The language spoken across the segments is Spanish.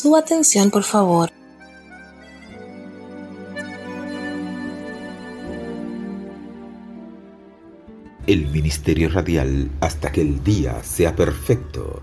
Su atención, por favor. El Ministerio Radial hasta que el día sea perfecto.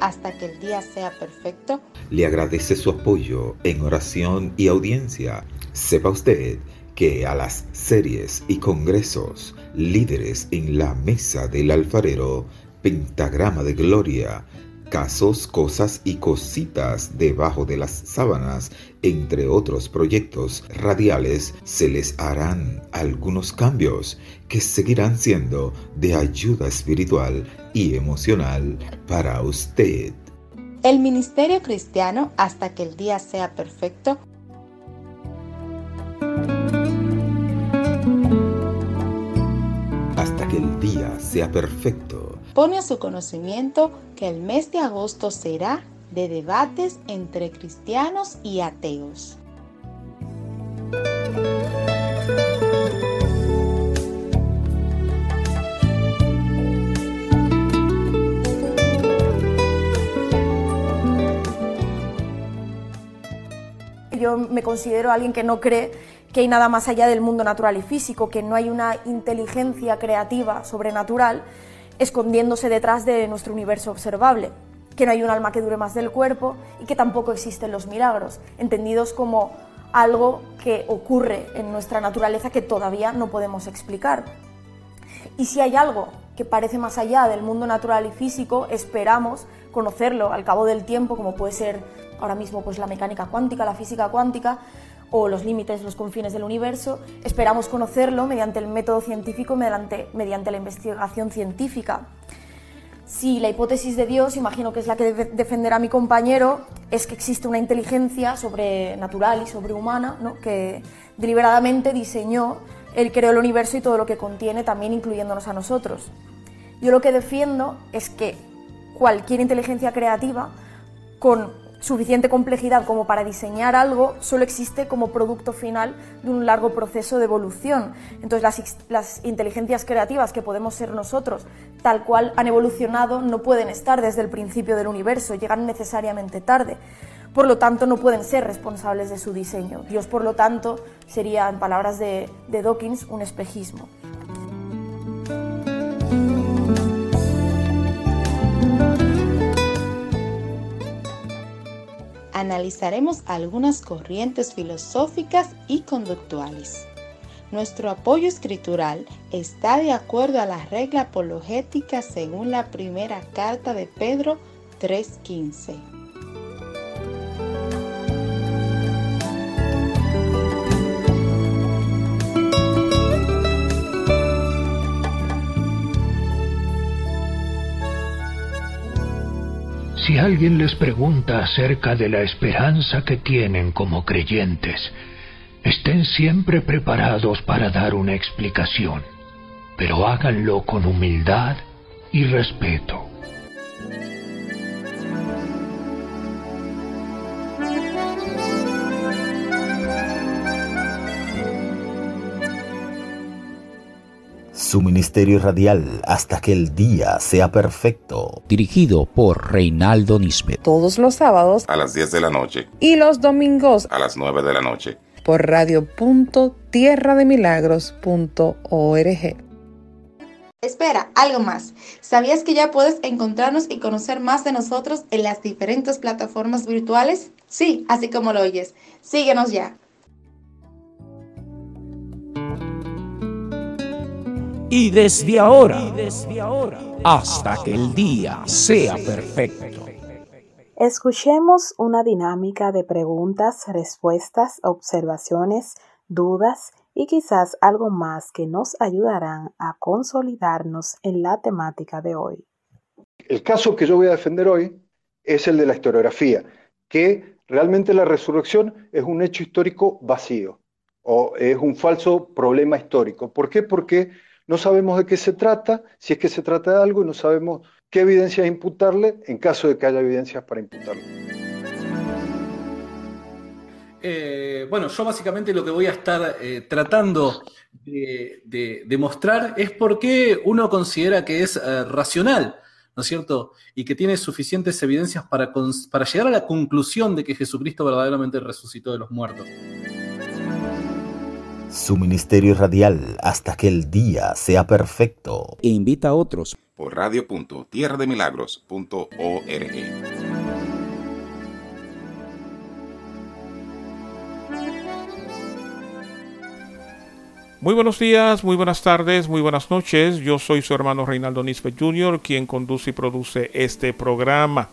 Hasta que el día sea perfecto. Le agradece su apoyo en oración y audiencia. Sepa usted que a las series y congresos líderes en la mesa del alfarero, pentagrama de gloria, casos, cosas y cositas debajo de las sábanas, entre otros proyectos radiales, se les harán algunos cambios que seguirán siendo de ayuda espiritual y emocional para usted. El Ministerio Cristiano, hasta que el día sea perfecto, día sea perfecto. Pone a su conocimiento que el mes de agosto será de debates entre cristianos y ateos. Yo me considero alguien que no cree que hay nada más allá del mundo natural y físico, que no hay una inteligencia creativa sobrenatural escondiéndose detrás de nuestro universo observable, que no hay un alma que dure más del cuerpo y que tampoco existen los milagros, entendidos como algo que ocurre en nuestra naturaleza que todavía no podemos explicar. Y si hay algo que parece más allá del mundo natural y físico, esperamos conocerlo al cabo del tiempo, como puede ser ahora mismo pues la mecánica cuántica, la física cuántica, o los límites, los confines del universo, esperamos conocerlo mediante el método científico, mediante, mediante la investigación científica. Si la hipótesis de Dios, imagino que es la que defenderá mi compañero, es que existe una inteligencia sobrenatural y sobrehumana ¿no? que deliberadamente diseñó, él creó el universo y todo lo que contiene, también incluyéndonos a nosotros. Yo lo que defiendo es que cualquier inteligencia creativa con suficiente complejidad como para diseñar algo solo existe como producto final de un largo proceso de evolución. Entonces las, las, inteligencias creativas que podemos ser nosotros, tal cual han evolucionado, no pueden estar desde el principio del universo, llegan necesariamente tarde. Por lo tanto, no pueden ser responsables de su diseño. Dios, por lo tanto, sería, en palabras de, de Dawkins, un espejismo. Analizaremos algunas corrientes filosóficas y conductuales. Nuestro apoyo escritural está de acuerdo a la regla apologética según la primera carta de Pedro 3.15. Si alguien les pregunta acerca de la esperanza que tienen como creyentes, estén siempre preparados para dar una explicación, pero háganlo con humildad y respeto. Su ministerio radial hasta que el día sea perfecto. Dirigido por Reinaldo Nisbet. Todos los sábados a las 10 de la noche. Y los domingos a las 9 de la noche. Por radio.tierrademilagros.org. Espera, algo más. ¿Sabías que ya puedes encontrarnos y conocer más de nosotros en las diferentes plataformas virtuales? Sí, así como lo oyes. Síguenos ya. Y desde ahora, hasta que el día sea perfecto. Escuchemos una dinámica de preguntas, respuestas, observaciones, dudas y quizás algo más que nos ayudarán a consolidarnos en la temática de hoy. El caso que yo voy a defender hoy es el de la historiografía, que realmente la resurrección es un hecho histórico vacío o es un falso problema histórico. ¿Por qué? Porque no sabemos de qué se trata, si es que se trata de algo, y no sabemos qué evidencias imputarle en caso de que haya evidencias para imputarle. Eh, bueno, yo básicamente lo que voy a estar eh, tratando de, demostrar es por qué uno considera que es eh, racional, es cierto? Y que tiene suficientes evidencias para, para llegar a la conclusión de que Jesucristo verdaderamente resucitó de los muertos. Su ministerio radial hasta que el día sea perfecto. E invita a otros por radio.tierrademilagros.org. Muy buenos días, muy buenas tardes, muy buenas noches. Yo soy su hermano Reinaldo Nispe Jr., quien conduce y produce este programa.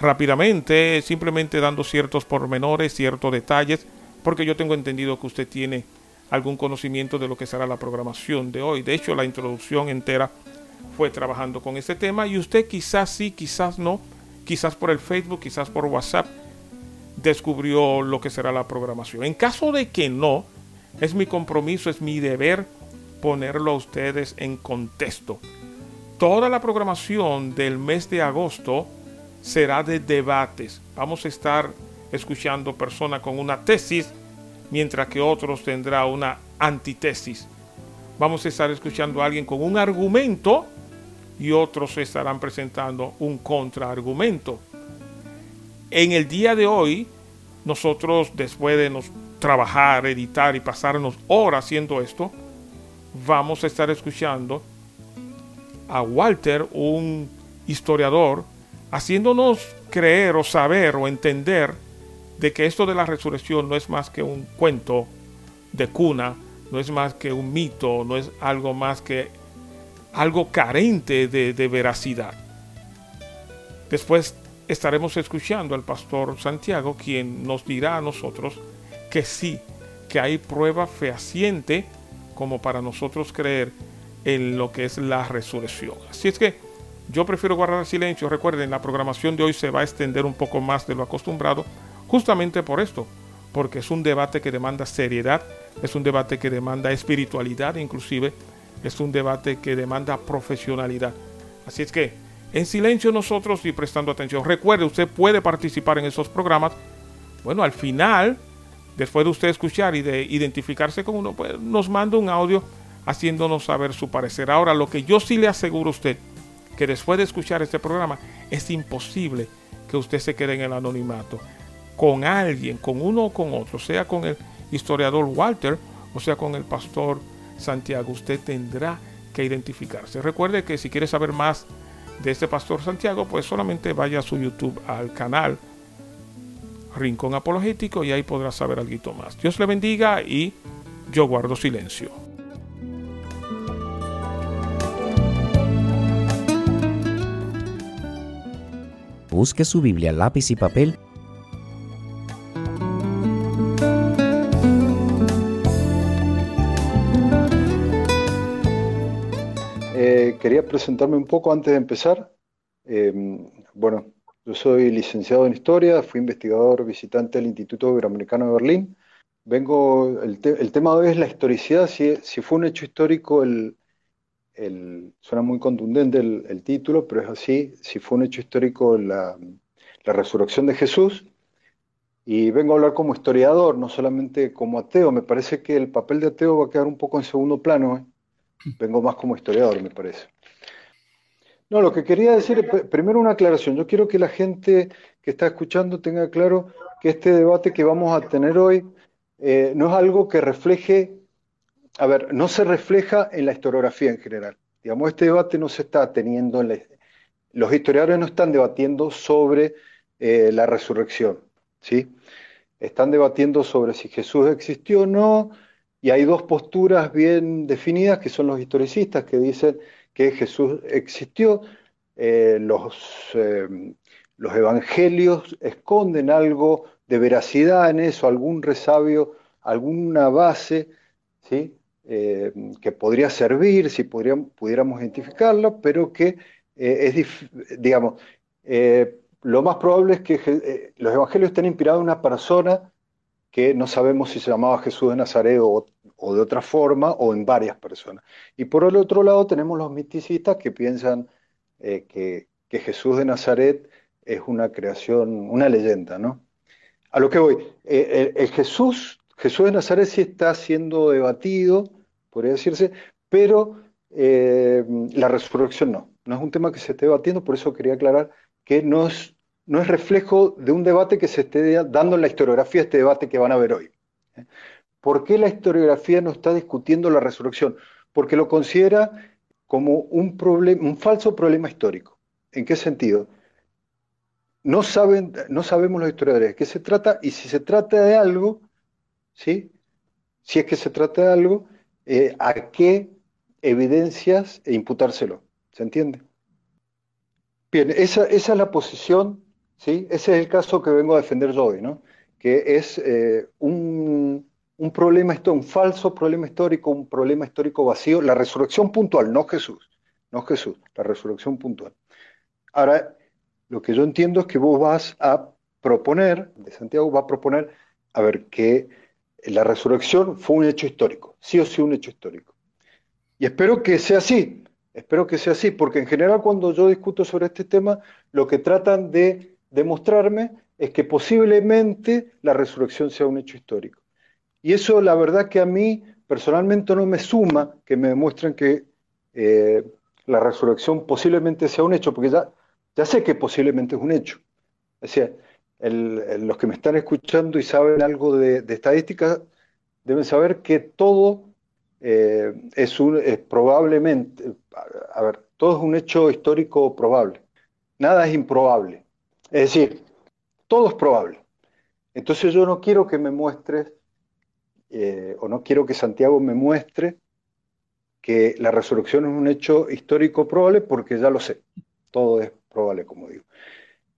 Rápidamente, simplemente dando ciertos pormenores, ciertos detalles, porque yo tengo entendido que usted tiene algún conocimiento de lo que será la programación de hoy. De hecho, la introducción entera fue trabajando con este tema y usted quizás sí, quizás no, quizás por el Facebook, quizás por WhatsApp, descubrió lo que será la programación. En caso de que no, es mi compromiso, es mi deber ponerlo a ustedes en contexto. Toda la programación del mes de agosto será de debates. Vamos a estar escuchando personas con una tesis, mientras que otros tendrá una antitesis. Vamos a estar escuchando a alguien con un argumento y otros estarán presentando un contraargumento. En el día de hoy, nosotros después de nos trabajar, editar y pasarnos horas haciendo esto, vamos a estar escuchando a Walter, un historiador, haciéndonos creer o saber o entender de que esto de la resurrección no es más que un cuento de cuna, no es más que un mito, no es algo más que algo carente de, veracidad. Después estaremos escuchando al pastor Santiago, quien nos dirá a nosotros que sí, que hay prueba fehaciente como para nosotros creer en lo que es la resurrección. Así es que yo prefiero guardar silencio. Recuerden, la programación de hoy se va a extender un poco más de lo acostumbrado, justamente por esto, porque es un debate que demanda seriedad, es un debate que demanda espiritualidad, inclusive es un debate que demanda profesionalidad. Así es que, en silencio nosotros y prestando atención. Recuerde, usted puede participar en esos programas. Bueno, al final después de usted escuchar y de identificarse con uno, pues nos manda un audio haciéndonos saber su parecer. Ahora, lo que yo sí le aseguro a usted, que después de escuchar este programa, es imposible que usted se quede en el anonimato. Con alguien, con uno o con otro, sea con el historiador Walter o sea con el pastor Santiago, usted tendrá que identificarse. Recuerde que si quiere saber más de este pastor Santiago, pues solamente vaya a su YouTube, al canal Rincón Apologético y ahí podrás saber algo más. Dios le bendiga y yo guardo silencio. Busque su Biblia, lápiz y papel. Presentarme un poco antes de empezar. Eh, bueno, yo soy licenciado en Historia, fui investigador visitante del Instituto Iberoamericano de Berlín. Vengo, el, tema de hoy es la historicidad, si, fue un hecho histórico, el, suena muy contundente el, título, pero es así, si fue un hecho histórico la, resurrección de Jesús. Y vengo a hablar como historiador, no solamente como ateo. Me parece que el papel de ateo va a quedar un poco en segundo plano. ¿eh? Vengo más como historiador, me parece. No, lo que quería decir, primero una aclaración. Yo quiero que la gente que está escuchando tenga claro que este debate que vamos a tener hoy eh, no es algo que refleje, a ver, no se refleja en la historiografía en general. Digamos, este debate no se está teniendo en los historiadores no están debatiendo sobre eh, la resurrección, ¿sí? Están debatiendo sobre si Jesús existió o no, y hay dos posturas bien definidas que son los historicistas que dicen que Jesús existió. Eh, los, eh, los evangelios esconden algo de veracidad en eso, algún resabio, alguna base, ¿sí? Eh, que podría servir, si pudiéramos identificarlo, pero que es, digamos, lo más probable es que los evangelios estén inspirados en una persona que no sabemos si se llamaba Jesús de Nazaret o, de otra forma o en varias personas. Y por el otro lado tenemos los miticistas que piensan eh, que, Jesús de Nazaret es una creación, una leyenda, ¿no? A lo que voy, eh, el, Jesús, Jesús de Nazaret sí está siendo debatido, podría decirse, pero eh, la resurrección no. no es un tema que se esté debatiendo, por eso quería aclarar que no es, no es reflejo de un debate que se esté dando en la historiografía, este debate que van a ver hoy. ¿Por qué la historiografía no está discutiendo la resurrección? Porque lo considera como un, un falso problema histórico. ¿En qué sentido? No, saben, no sabemos los historiadores de qué se trata y si se trata de algo, ¿sí? si es que se trata de algo, eh, a qué evidencias e imputárselo. ¿Se entiende? Bien, esa, esa, es la posición, ¿sí? ese es el caso que vengo a defender yo hoy, ¿no? que es eh, un, un, problema, un falso problema histórico, un problema histórico vacío, la resurrección puntual, no Jesús, no Jesús, la resurrección puntual. Ahora, lo que yo entiendo es que vos vas a proponer, de Santiago va a proponer, a ver, que la resurrección fue un hecho histórico, sí o sí un hecho histórico. Y espero que sea así, espero que sea así, porque en general cuando yo discuto sobre este tema, lo que tratan de demostrarme es que posiblemente la resurrección sea un hecho histórico. Y eso la verdad que a mí personalmente no me suma que me demuestren que eh, la resurrección posiblemente sea un hecho, porque ya, ya sé que posiblemente es un hecho. Es decir, los que me están escuchando y saben algo de, estadística deben saber que todo eh, es, un, probablemente, a ver, todo es un hecho histórico probable. Nada es improbable. Es decir, todo es probable. Entonces yo no quiero que me muestres, eh, o no quiero que Santiago me muestre que la resurrección es un hecho histórico probable, porque ya lo sé. Todo es probable, como digo.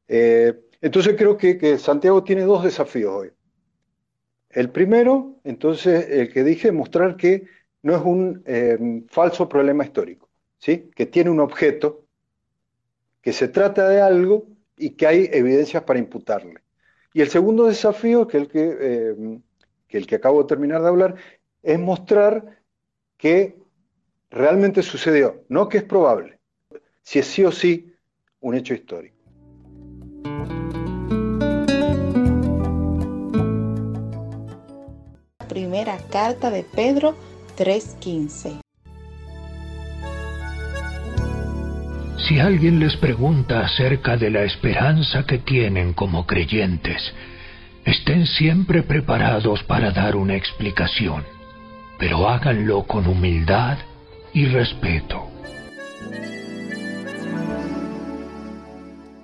Eh, entonces creo que, Santiago tiene dos desafíos hoy. El primero, entonces, el que dije, mostrar que no es un eh, falso problema histórico, ¿sí? que tiene un objeto, que se trata de algo y que hay evidencias para imputarle. Y el segundo desafío, que, el que, eh, que el que acabo de terminar de hablar, es mostrar que realmente sucedió, no que es probable, si es sí o sí un hecho histórico. Primera carta de Pedro 3:15 Si alguien les pregunta acerca de la esperanza que tienen como creyentes, estén siempre preparados para dar una explicación, pero háganlo con humildad y respeto.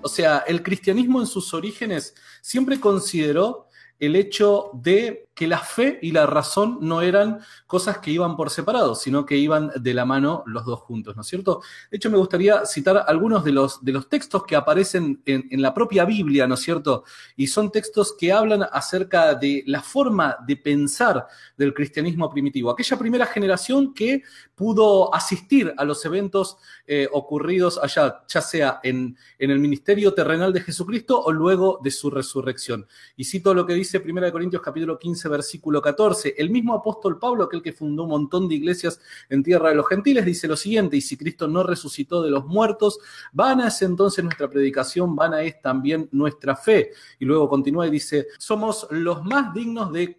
O sea, el cristianismo en sus orígenes siempre consideró el hecho de que la fe y la razón no eran cosas que iban por separado, sino que iban de la mano los dos juntos, ¿no es cierto? De hecho, me gustaría citar algunos de los, de los textos que aparecen en, en la propia Biblia, ¿no es cierto? Y son textos que hablan acerca de la forma de pensar del cristianismo primitivo, aquella primera generación que pudo asistir a los eventos eh, ocurridos allá, ya sea en, en el ministerio terrenal de Jesucristo o luego de su resurrección. Y cito lo que dice 1 Corintios capítulo 15, versículo 14. El mismo apóstol Pablo, aquel que fundó un montón de iglesias en tierra de los gentiles, dice lo siguiente, y si Cristo no resucitó de los muertos, vana es entonces nuestra predicación, vana es también nuestra fe. Y luego continúa y dice, somos los más dignos de,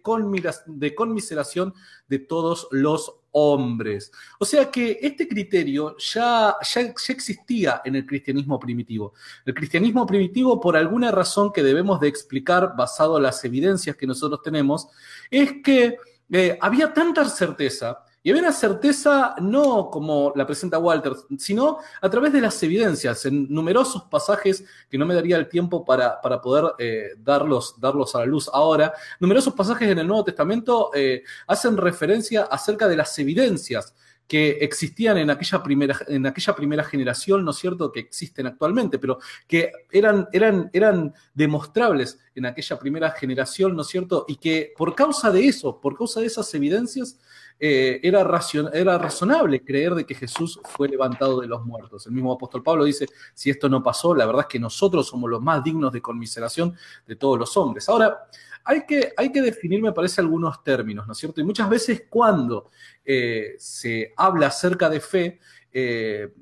de conmiseración de todos los hombres. O sea que este criterio ya, ya, ya, existía en el cristianismo primitivo. El cristianismo primitivo, por alguna razón que debemos de explicar basado en las evidencias que nosotros tenemos, es que eh, había tanta certeza y había una certeza no como la presenta Walter, sino a través de las evidencias, en numerosos pasajes que no me daría el tiempo para, para poder eh, darlos, darlos a la luz ahora. Numerosos pasajes en el Nuevo Testamento eh, hacen referencia acerca de las evidencias que existían en aquella primera, en aquella primera generación, ¿no es cierto?, que existen actualmente, pero que eran, eran, eran demostrables en aquella primera generación, ¿no es cierto?, y que por causa de eso, por causa de esas evidencias, eh, era, era razonable creer de que Jesús fue levantado de los muertos. El mismo apóstol Pablo dice, si esto no pasó, la verdad es que nosotros somos los más dignos de conmiseración de todos los hombres. Ahora, hay que, hay que definir, me parece, algunos términos, ¿no es cierto? Y muchas veces cuando eh, se habla acerca de fe, eh,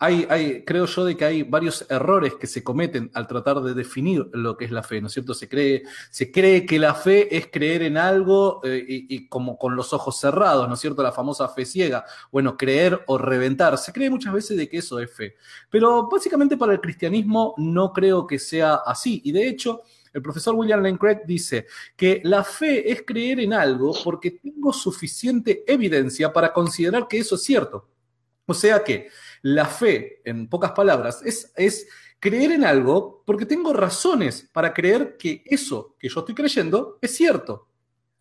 hay, creo yo de que hay varios errores que se cometen al tratar de definir lo que es la fe, ¿no es cierto? Se cree, se cree que la fe es creer en algo eh, y, y, como con los ojos cerrados, ¿no es cierto? La famosa fe ciega. Bueno, creer o reventar. Se cree muchas veces de que eso es fe. Pero básicamente para el cristianismo no creo que sea así. Y de hecho, el profesor William Lane Craig dice que la fe es creer en algo porque tengo suficiente evidencia para considerar que eso es cierto. O sea que la fe, en pocas palabras, es, es creer en algo porque tengo razones para creer que eso que yo estoy creyendo es cierto.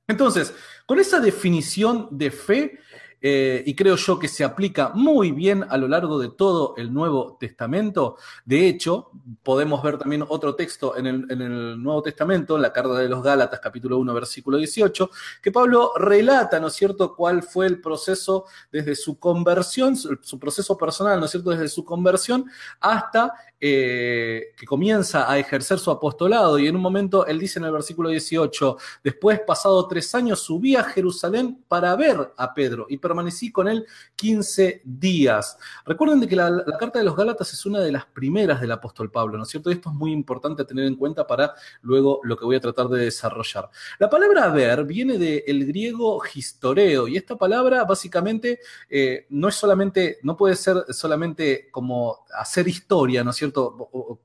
Entonces, con esa definición de fe, eh, y creo yo que se aplica muy bien a lo largo de todo el Nuevo Testamento. De hecho, podemos ver también otro texto en el, en el, Nuevo Testamento, en la carta de los Gálatas, capítulo 1, versículo 18, que Pablo relata, ¿no es cierto?, cuál fue el proceso desde su conversión, su proceso personal, ¿no es cierto?, desde su conversión hasta eh, que comienza a ejercer su apostolado. Y en un momento él dice en el versículo 18, después, pasado tres años, subí a Jerusalén para ver a Pedro y permanecí con él 15 días. Recuerden de que la, carta de los Gálatas es una de las primeras del apóstol Pablo, ¿no es cierto? Y esto es muy importante tener en cuenta para luego lo que voy a tratar de desarrollar. La palabra ver viene del griego historeo, y esta palabra básicamente eh, no es solamente, no puede ser solamente como hacer historia, ¿no es cierto?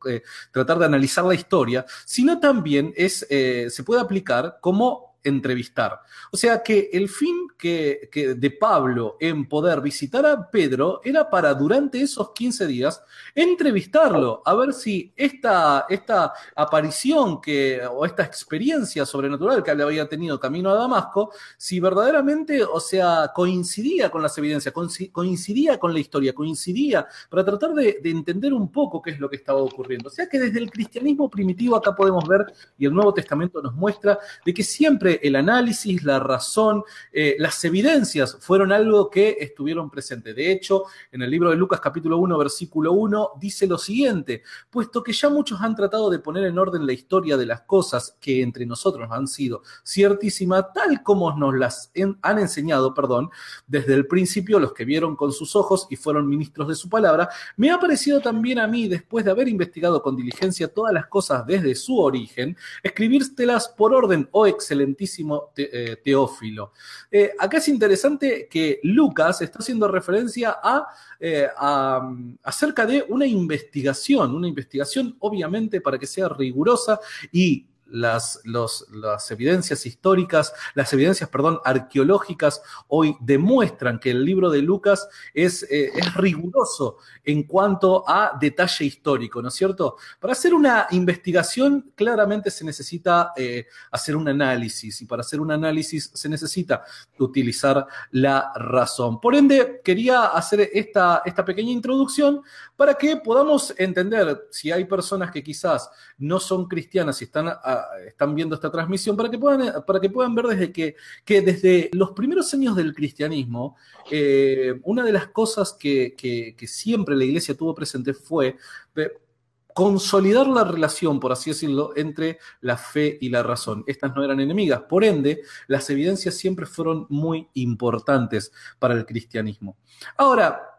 Eh, tratar de analizar la historia, sino también es, eh, se puede aplicar como entrevistar. O sea que el fin que, que, de Pablo en poder visitar a Pedro era para durante esos 15 días entrevistarlo, a ver si esta, esta aparición que, o esta experiencia sobrenatural que él había tenido camino a Damasco, si verdaderamente, o sea, coincidía con las evidencias, coincidía con la historia, coincidía para tratar de, de entender un poco qué es lo que estaba ocurriendo. O sea que desde el cristianismo primitivo acá podemos ver, y el Nuevo Testamento nos muestra, de que siempre el análisis, la razón, eh, las evidencias fueron algo que estuvieron presentes. De hecho, en el libro de Lucas capítulo 1, versículo 1, dice lo siguiente, puesto que ya muchos han tratado de poner en orden la historia de las cosas que entre nosotros han sido ciertísima, tal como nos las han enseñado, perdón, desde el principio los que vieron con sus ojos y fueron ministros de su palabra, me ha parecido también a mí, después de haber investigado con diligencia todas las cosas desde su origen, escribírtelas por orden, oh eh, Teófilo. Eh, acá es interesante que Lucas está haciendo referencia a, eh, a, acerca de una investigación, una investigación obviamente para que sea rigurosa y las, los, las evidencias históricas, las evidencias, perdón, arqueológicas hoy demuestran que el libro de Lucas es, eh, es riguroso en cuanto a detalle histórico, ¿no es cierto? Para hacer una investigación claramente se necesita eh, hacer un análisis y para hacer un análisis se necesita utilizar la razón. Por ende, quería hacer esta, esta pequeña introducción para que podamos entender si hay personas que quizás no son cristianas y están a, están viendo esta transmisión para que puedan, para que puedan ver desde que, que desde los primeros años del cristianismo, eh, una de las cosas que, que, siempre la iglesia tuvo presente fue eh, consolidar la relación, por así decirlo, entre la fe y la razón. Estas no eran enemigas, por ende, las evidencias siempre fueron muy importantes para el cristianismo. Ahora,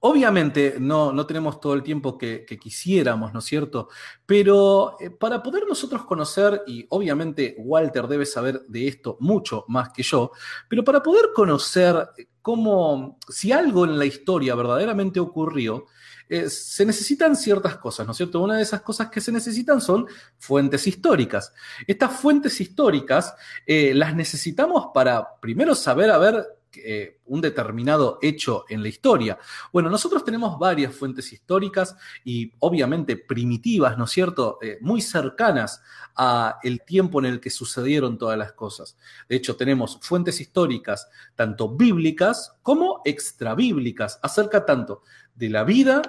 Obviamente no, no, tenemos todo el tiempo que, quisiéramos, ¿no es cierto? Pero eh, para poder nosotros conocer, y obviamente Walter debe saber de esto mucho más que yo, pero para poder conocer cómo, si algo en la historia verdaderamente ocurrió, eh, se necesitan ciertas cosas, ¿no es cierto? Una de esas cosas que se necesitan son fuentes históricas. Estas fuentes históricas eh, las necesitamos para primero saber a ver eh, un determinado hecho en la historia. Bueno, nosotros tenemos varias fuentes históricas y obviamente primitivas, ¿no es cierto?, eh, muy cercanas a el tiempo en el que sucedieron todas las cosas. De hecho, tenemos fuentes históricas tanto bíblicas como extrabíblicas acerca tanto de la vida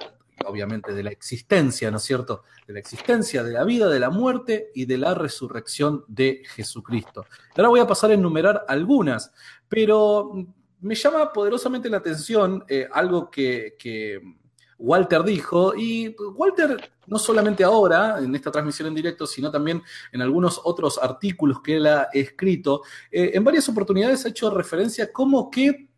obviamente de la existencia, ¿no es cierto? De la existencia, de la vida, de la muerte y de la resurrección de Jesucristo. Ahora voy a pasar a enumerar algunas, pero me llama poderosamente la atención eh, algo que, Walter dijo, y Walter no solamente ahora, en esta transmisión en directo, sino también en algunos otros artículos que él ha escrito, eh, en varias oportunidades ha hecho referencia como que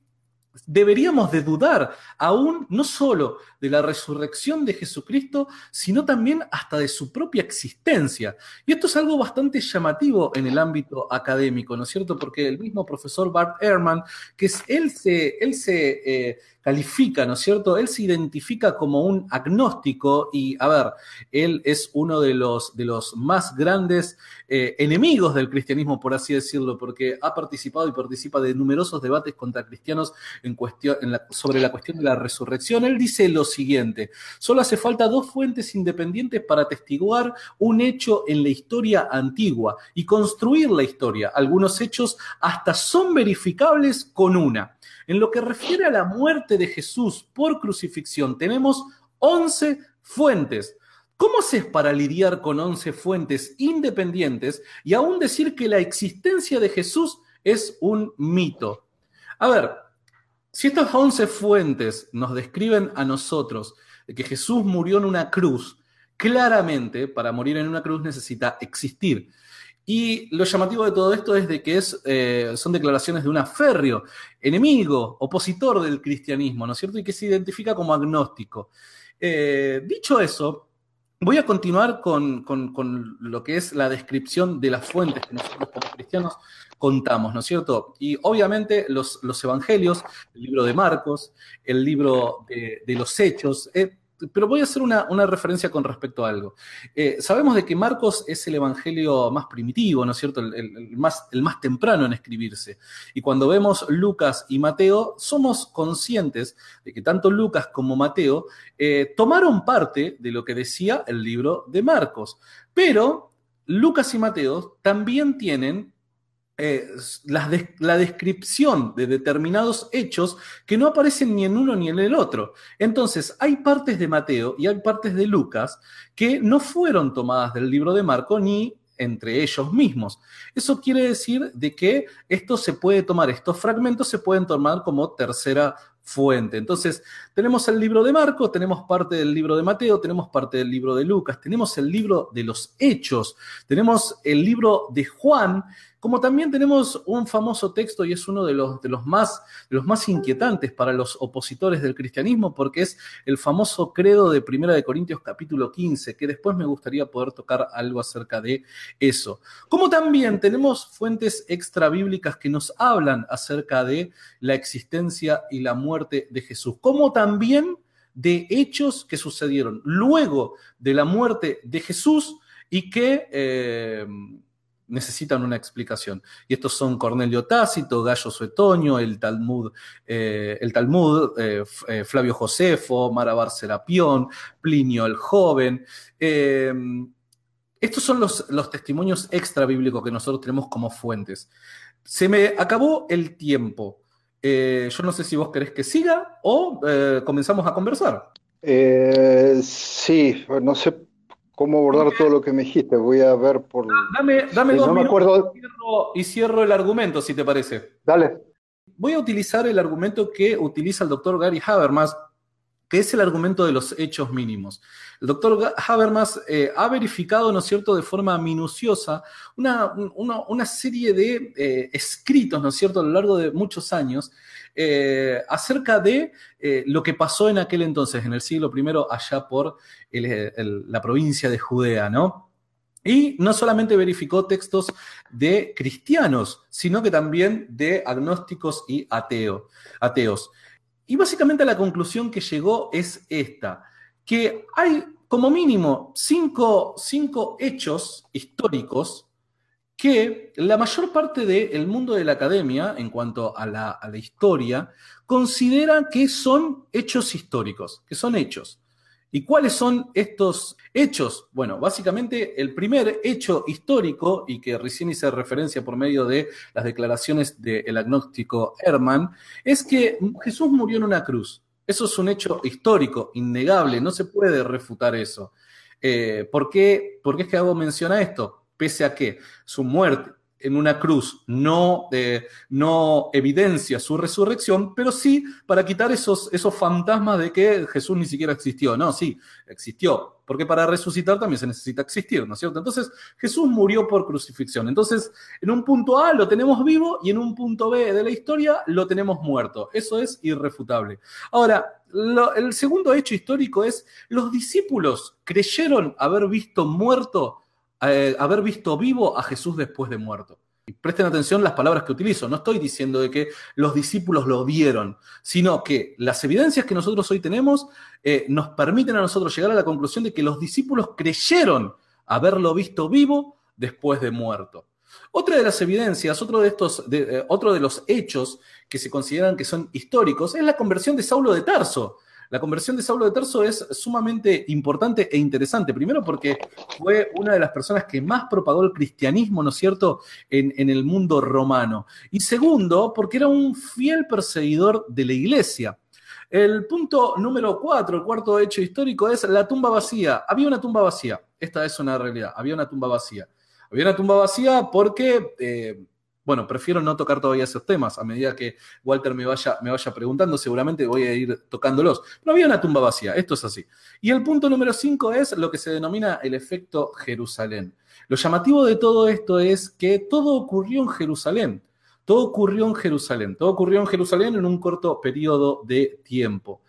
deberíamos de dudar aún no solo de la resurrección de Jesucristo, sino también hasta de su propia existencia. Y esto es algo bastante llamativo en el ámbito académico, ¿no es cierto? Porque el mismo profesor Bart Ehrman, que es, él se, él se eh, califica, ¿no es cierto? Él se identifica como un agnóstico y, a ver, él es uno de los, de los más grandes eh, enemigos del cristianismo, por así decirlo, porque ha participado y participa de numerosos debates contra cristianos en cuestión, en la, sobre la cuestión de la resurrección. Él dice lo siguiente, solo hace falta dos fuentes independientes para atestiguar un hecho en la historia antigua y construir la historia. Algunos hechos hasta son verificables con una. En lo que refiere a la muerte de Jesús por crucifixión, tenemos 11 fuentes. ¿Cómo haces para lidiar con 11 fuentes independientes y aún decir que la existencia de Jesús es un mito? A ver, si estas 11 fuentes nos describen a nosotros que Jesús murió en una cruz, claramente para morir en una cruz necesita existir. Y lo llamativo de todo esto es de que es, eh, son declaraciones de un aferrio, enemigo, opositor del cristianismo, ¿no es cierto? Y que se identifica como agnóstico. Eh, dicho eso, voy a continuar con, con, lo que es la descripción de las fuentes que nosotros como cristianos contamos, ¿no es cierto? Y obviamente los, los evangelios, el libro de Marcos, el libro de, de los Hechos, eh, pero voy a hacer una, una, referencia con respecto a algo. Eh, sabemos de que Marcos es el evangelio más primitivo, ¿no es cierto? El, más, el más temprano en escribirse. Y cuando vemos Lucas y Mateo, somos conscientes de que tanto Lucas como Mateo eh, tomaron parte de lo que decía el libro de Marcos. Pero Lucas y Mateo también tienen la, descripción de determinados hechos que no aparecen ni en uno ni en el otro. Entonces, hay partes de Mateo y hay partes de Lucas que no fueron tomadas del libro de Marco ni entre ellos mismos. Eso quiere decir de que esto se puede tomar, estos fragmentos se pueden tomar como tercera fuente. Entonces, tenemos el libro de Marco, tenemos parte del libro de Mateo, tenemos parte del libro de Lucas, tenemos el libro de los Hechos, tenemos el libro de Juan, como también tenemos un famoso texto y es uno de los, de los, más, los más inquietantes para los opositores del cristianismo, porque es el famoso credo de Primera de Corintios capítulo 15, que después me gustaría poder tocar algo acerca de eso. Como también tenemos fuentes extra bíblicas que nos hablan acerca de la existencia y la muerte de Jesús, como de hechos que sucedieron luego de la muerte de Jesús y que... Eh, necesitan una explicación. Y estos son Cornelio Tácito, Gallo Suetonio, el Talmud, eh, el Talmud eh, Flavio Josefo, Marabar Serapión, Plinio el Joven. Estos son los, los testimonios extra bíblicos que nosotros tenemos como fuentes. Se me acabó el tiempo. Yo no sé si vos querés que siga o comenzamos a conversar. sí, no sé cómo abordar todo lo que me dijiste. Voy a ver por. Ah, dame dame dos no minutos acuerdo... y, cierro, y cierro el argumento, si te parece. Dale. Voy a utilizar el argumento que utiliza el doctor Gary Habermas, que es el argumento de los hechos mínimos. El doctor Habermas eh, ha verificado, ¿no es cierto?, de forma minuciosa una, una, serie de eh, escritos, ¿no es cierto?, a lo largo de muchos años, eh, acerca de lo que pasó en aquel entonces, en el siglo I, allá por la provincia de Judea, ¿no? Y no solamente verificó textos de cristianos, sino que también de agnósticos y ateo, ateos. Y básicamente la conclusión que llegó es esta, que hay como mínimo cinco, cinco hechos históricos que la mayor parte del mundo de la academia, en cuanto a la, a la historia, considera que son hechos históricos, que son hechos. ¿Y cuáles son estos hechos? Bueno, básicamente el primer hecho histórico, y que recién hice referencia por medio de las declaraciones del agnóstico Herman, es que Jesús murió en una cruz. Eso es un hecho histórico, innegable, no se puede refutar eso. Eh, ¿por, qué, ¿Por qué es que hago mención a esto? Pese a que su muerte en una cruz no, eh, no evidencia su resurrección, pero sí para quitar esos, esos fantasmas de que Jesús ni siquiera existió. No, sí, existió, porque para resucitar también se necesita existir, ¿no es cierto? Entonces, Jesús murió por crucifixión. Entonces, en un punto A lo tenemos vivo y en un punto B de la historia lo tenemos muerto. Eso es irrefutable. Ahora, el segundo hecho histórico es, los discípulos creyeron haber visto muerto eh, haber visto vivo a Jesús después de muerto. Y presten atención las palabras que utilizo. No estoy diciendo de que los discípulos lo vieron, sino que las evidencias que nosotros hoy tenemos eh, nos permiten a nosotros llegar a la conclusión de que los discípulos creyeron haberlo visto vivo después de muerto. Otra de las evidencias, otro de, estos, eh, otro de los hechos que se consideran que son históricos, es la conversión de Saulo de Tarso. La conversión de Saulo de Tarso es sumamente importante e interesante. Primero porque fue una de las personas que más propagó el cristianismo, ¿no es cierto?, en, el mundo romano. Y segundo, porque era un fiel perseguidor de la iglesia. El punto número cuatro, el cuarto hecho histórico, es la tumba vacía. Había una tumba vacía. Esta es una realidad. Había una tumba vacía. Había una tumba vacía porque eh, bueno, prefiero no tocar todavía esos temas. A medida que Walter me vaya, me vaya preguntando, seguramente voy a ir tocándolos. No había una tumba vacía, esto es así. Y el punto número 5 es lo que se denomina el efecto Jerusalén. Lo llamativo de todo esto es que todo ocurrió en Jerusalén. Todo ocurrió en Jerusalén. Todo ocurrió en Jerusalén en un corto periodo de tiempo.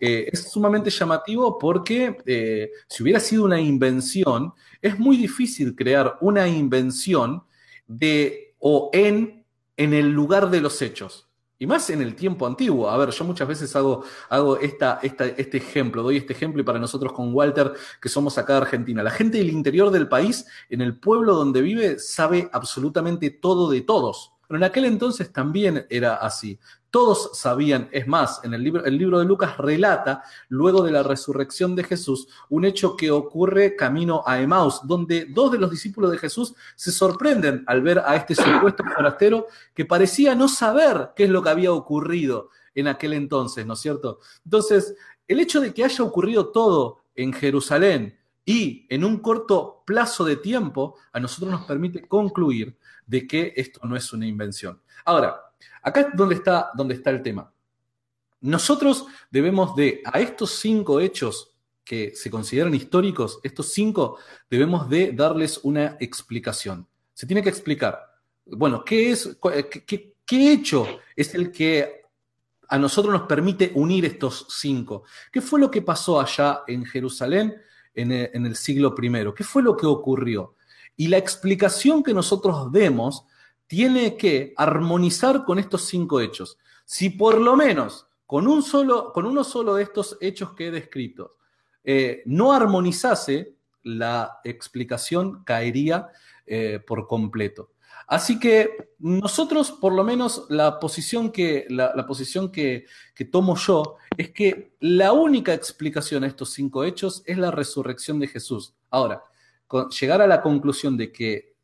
Eh, es sumamente llamativo porque eh, si hubiera sido una invención, es muy difícil crear una invención de o en, en el lugar de los hechos. Y más en el tiempo antiguo. A ver, yo muchas veces hago, hago esta, este ejemplo, doy este ejemplo y para nosotros con Walter, que somos acá de Argentina, la gente del interior del país, en el pueblo donde vive, sabe absolutamente todo de todos. Pero en aquel entonces también era así. Todos sabían, es más, en el libro, el libro de Lucas relata, luego de la resurrección de Jesús, un hecho que ocurre camino a Emaus, donde dos de los discípulos de Jesús se sorprenden al ver a este supuesto forastero que parecía no saber qué es lo que había ocurrido en aquel entonces, ¿no es cierto? Entonces, el hecho de que haya ocurrido todo en Jerusalén y en un corto plazo de tiempo, a nosotros nos permite concluir de que esto no es una invención. Ahora, Acá es donde está, donde está el tema. Nosotros debemos de, a estos cinco hechos que se consideran históricos, estos cinco debemos de darles una explicación. Se tiene que explicar, bueno, ¿qué es, qué, qué hecho es el que a nosotros nos permite unir estos cinco? ¿Qué fue lo que pasó allá en Jerusalén en el, en el siglo I? ¿Qué fue lo que ocurrió? Y la explicación que nosotros demos tiene que armonizar con estos cinco hechos. Si por lo menos con, un solo, con uno solo de estos hechos que he descrito eh, no armonizase, la explicación caería eh, por completo. Así que nosotros, por lo menos, la posición, que, la, posición que, que, tomo yo es que la única explicación a estos cinco hechos es la resurrección de Jesús. Ahora, llegar a la conclusión de que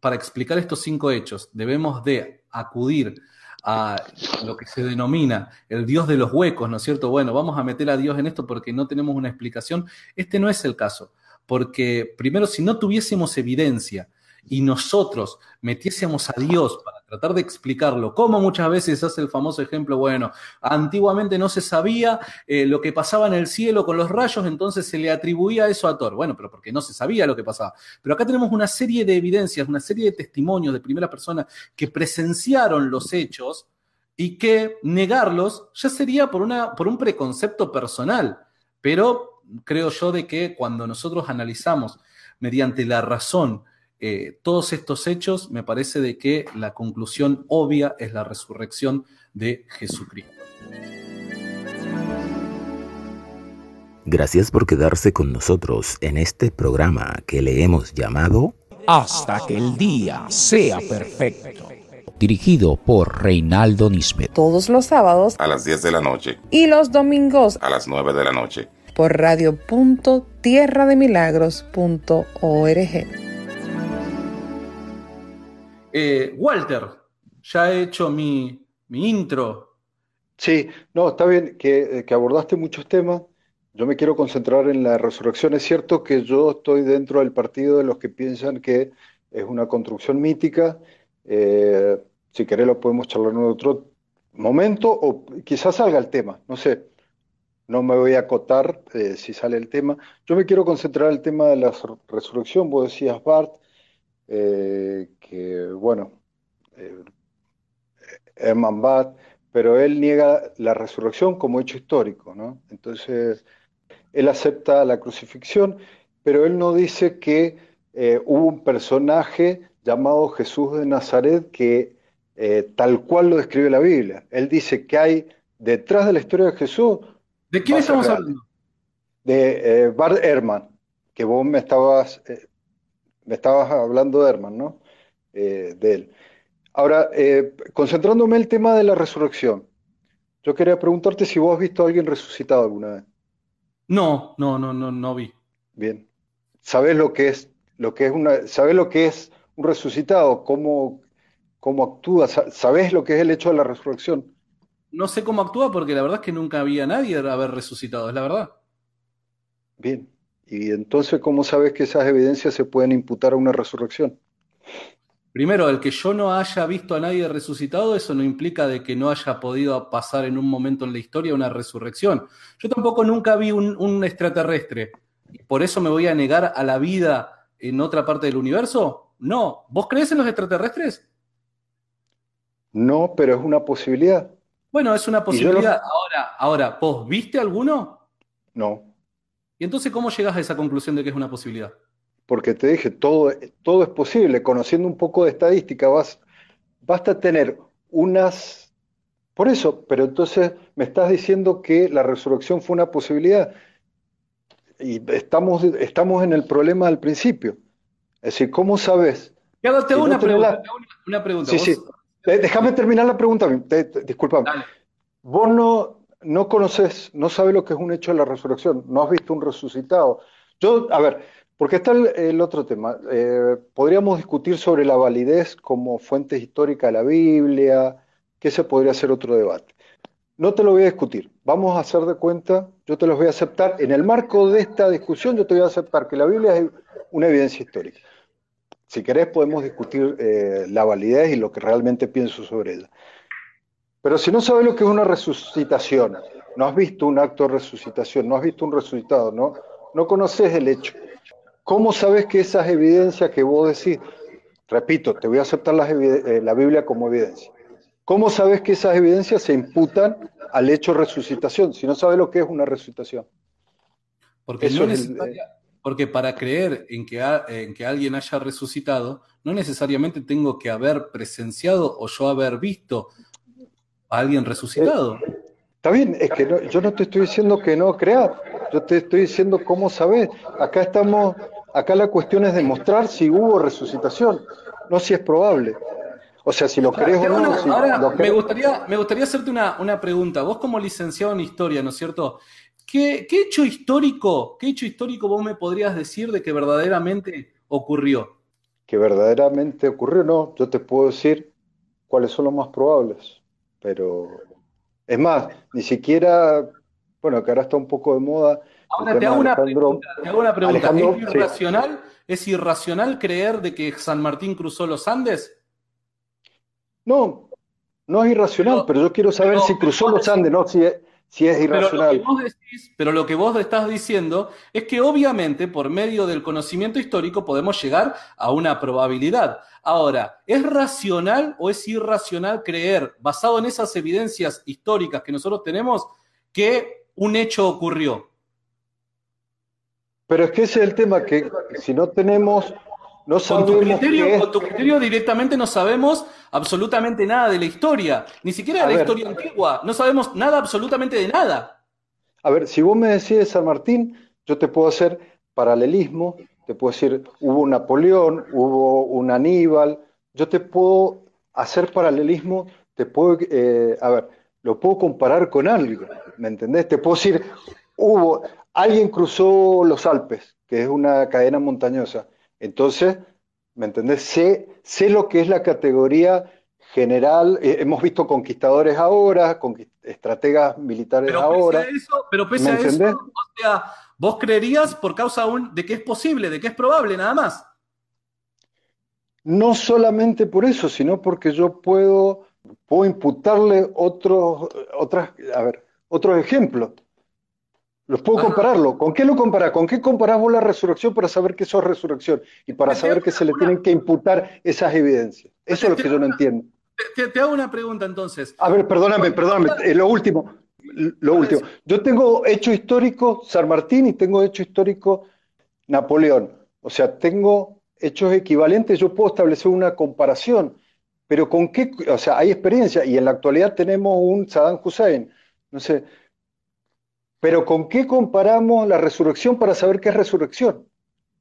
para explicar estos cinco hechos debemos de acudir a lo que se denomina el Dios de los huecos, ¿no es cierto? Bueno, vamos a meter a Dios en esto porque no tenemos una explicación. Este no es el caso, porque primero, si no tuviésemos evidencia y nosotros metiésemos a Dios para tratar de explicarlo, como muchas veces hace el famoso ejemplo, bueno, antiguamente no se sabía eh, lo que pasaba en el cielo con los rayos, entonces se le atribuía eso a Thor. Bueno, pero porque no se sabía lo que pasaba. Pero acá tenemos una serie de evidencias, una serie de testimonios de primera persona que presenciaron los hechos y que negarlos ya sería por, una, por un preconcepto personal. Pero creo yo de que cuando nosotros analizamos mediante la razón, eh, todos estos hechos, me parece de que la conclusión obvia es la resurrección de Jesucristo. Gracias por quedarse con nosotros en este programa que le hemos llamado Hasta que el día sea perfecto. Dirigido por Reinaldo Nisbet. Todos los sábados a las 10 de la noche. Y los domingos a las 9 de la noche. Por radio.tierrademilagros.org. Eh, Walter, ya he hecho mi, intro. Sí, no, está bien que, eh, que, abordaste muchos temas. Yo me quiero concentrar en la resurrección. Es cierto que yo estoy dentro del partido de los que piensan que es una construcción mítica. Eh, si querés lo podemos charlar en otro momento o quizás salga el tema, no sé. No me voy a acotar si sale el tema. Yo me quiero concentrar en el tema de la resurrección. Vos decías, Bart, eh, bueno, Herman Bart, pero él niega la resurrección como hecho histórico, ¿no? Entonces, él acepta la crucifixión, pero él no dice que eh, hubo un personaje llamado Jesús de Nazaret que eh, tal cual lo describe la Biblia. Él dice que hay detrás de la historia de Jesús. ¿De quién estamos hablando? De eh, Bart Ehrman, que vos me estabas, me estabas hablando de Ehrman, ¿no? De él. Ahora, concentrándome en el tema de la resurrección, yo quería preguntarte si vos has visto a alguien resucitado alguna vez. No, no, no, no, no vi. Bien. ¿Sabes lo que es lo que es una, ¿sabes lo que es un resucitado? ¿Cómo, cómo actúa? ¿Sabes lo que es el hecho de la resurrección? No sé cómo actúa porque la verdad es que nunca había nadie haber resucitado, es la verdad. Bien. ¿Y entonces cómo sabes que esas evidencias se pueden imputar a una resurrección? Primero, el que yo no haya visto a nadie resucitado, eso no implica de que no haya podido pasar en un momento en la historia una resurrección. Yo tampoco nunca vi un, un extraterrestre. ¿Por eso me voy a negar a la vida en otra parte del universo? No. ¿Vos crees en los extraterrestres? No, pero es una posibilidad. Bueno, es una posibilidad. Ahora, ahora, ¿vos viste alguno? No. ¿Y entonces cómo llegas a esa conclusión de que es una posibilidad? Porque te dije, todo, todo es posible. Conociendo un poco de estadística, vas, basta tener unas... Por eso, pero entonces me estás diciendo que la resurrección fue una posibilidad y estamos, estamos en el problema del principio. Es decir, ¿cómo sabes? te una, pregunta, una, pregunta. Sí, sí. Déjame terminar la pregunta, disculpame. Vos no, no conoces, no sabes lo que es un hecho de la resurrección, no has visto un resucitado. Yo, a ver, porque está el, otro tema. Eh, podríamos discutir sobre la validez como fuente histórica de la Biblia, que ese podría ser otro debate. No te lo voy a discutir. Vamos a hacer de cuenta, yo te los voy a aceptar. En el marco de esta discusión, yo te voy a aceptar que la Biblia es una evidencia histórica. Si querés, podemos discutir eh, la validez y lo que realmente pienso sobre ella. Pero si no sabes lo que es una resucitación, no has visto un acto de resucitación, no has visto un resucitado, no, no conoces el hecho. ¿Cómo sabes que esas evidencias que vos decís, repito, te voy a aceptar eh, la Biblia como evidencia? ¿Cómo sabes que esas evidencias se imputan al hecho de resucitación si no sabes lo que es una resucitación? Porque, porque para creer en que, en que alguien haya resucitado, no necesariamente tengo que haber presenciado o yo haber visto a alguien resucitado. Eh, está bien, es que yo no te estoy diciendo que no crear, yo te estoy diciendo cómo sabes. Acá estamos, acá la cuestión es demostrar si hubo resucitación, no si es probable. O sea, si lo crees o no. ahora, me, gustaría, me gustaría hacerte una, una, pregunta. Vos, como licenciado en historia, ¿no es cierto? ¿Qué, ¿Qué, hecho histórico, qué hecho histórico vos me podrías decir de que verdaderamente ocurrió? Que verdaderamente ocurrió, no. Yo te puedo decir cuáles son los más probables. Pero es más, ni siquiera, bueno, que ahora está un poco de moda. Ahora te hago, una pregunta, te hago una pregunta. ¿Es irracional, ¿Es irracional creer de que San Martín cruzó los Andes? No, no es irracional, pero, yo quiero saber si cruzó los Andes, no si es, si es irracional. Pero lo, que vos estás diciendo es que obviamente por medio del conocimiento histórico podemos llegar a una probabilidad. Ahora, ¿es racional o es irracional creer, basado en esas evidencias históricas que nosotros tenemos, que un hecho ocurrió? Pero es que ese es el tema, que si no tenemos no con, tu criterio, con tu criterio directamente no sabemos absolutamente nada de la historia, ni siquiera de la historia antigua, no sabemos nada absolutamente de nada. A ver, si vos me decís San Martín, yo te puedo hacer paralelismo, te puedo decir, hubo un Napoleón, hubo un Aníbal, yo te puedo hacer paralelismo, te puedo, eh, a ver, lo puedo comparar con algo, ¿me entendés? Te puedo decir, hubo, alguien cruzó los Alpes, que es una cadena montañosa, entonces, ¿me entendés? Sé, sé lo que es la categoría general. Eh, hemos visto conquistadores ahora, estrategas militares pero ahora. Pese a eso, pero pese a eso, o sea, vos creerías por causa de que es posible, de que es probable, nada más. No solamente por eso, sino porque yo puedo, puedo imputarle otros, otras, a ver, otros ejemplos. Los puedo compararlo. ¿Con qué lo comparas? ¿Con qué comparás vos la resurrección para saber que eso es resurrección? Y para saber que se le tienen que imputar esas evidencias. Eso es lo que yo no entiendo. Te, hago una pregunta entonces. A ver, perdóname, perdóname. Eh, lo último. Lo último. Yo tengo hecho histórico San Martín y tengo hecho histórico Napoleón. O sea, tengo hechos equivalentes, yo puedo establecer una comparación. Pero con qué, o sea, hay experiencia y en la actualidad tenemos un Saddam Hussein. No sé, pero ¿con qué comparamos la resurrección para saber qué es resurrección?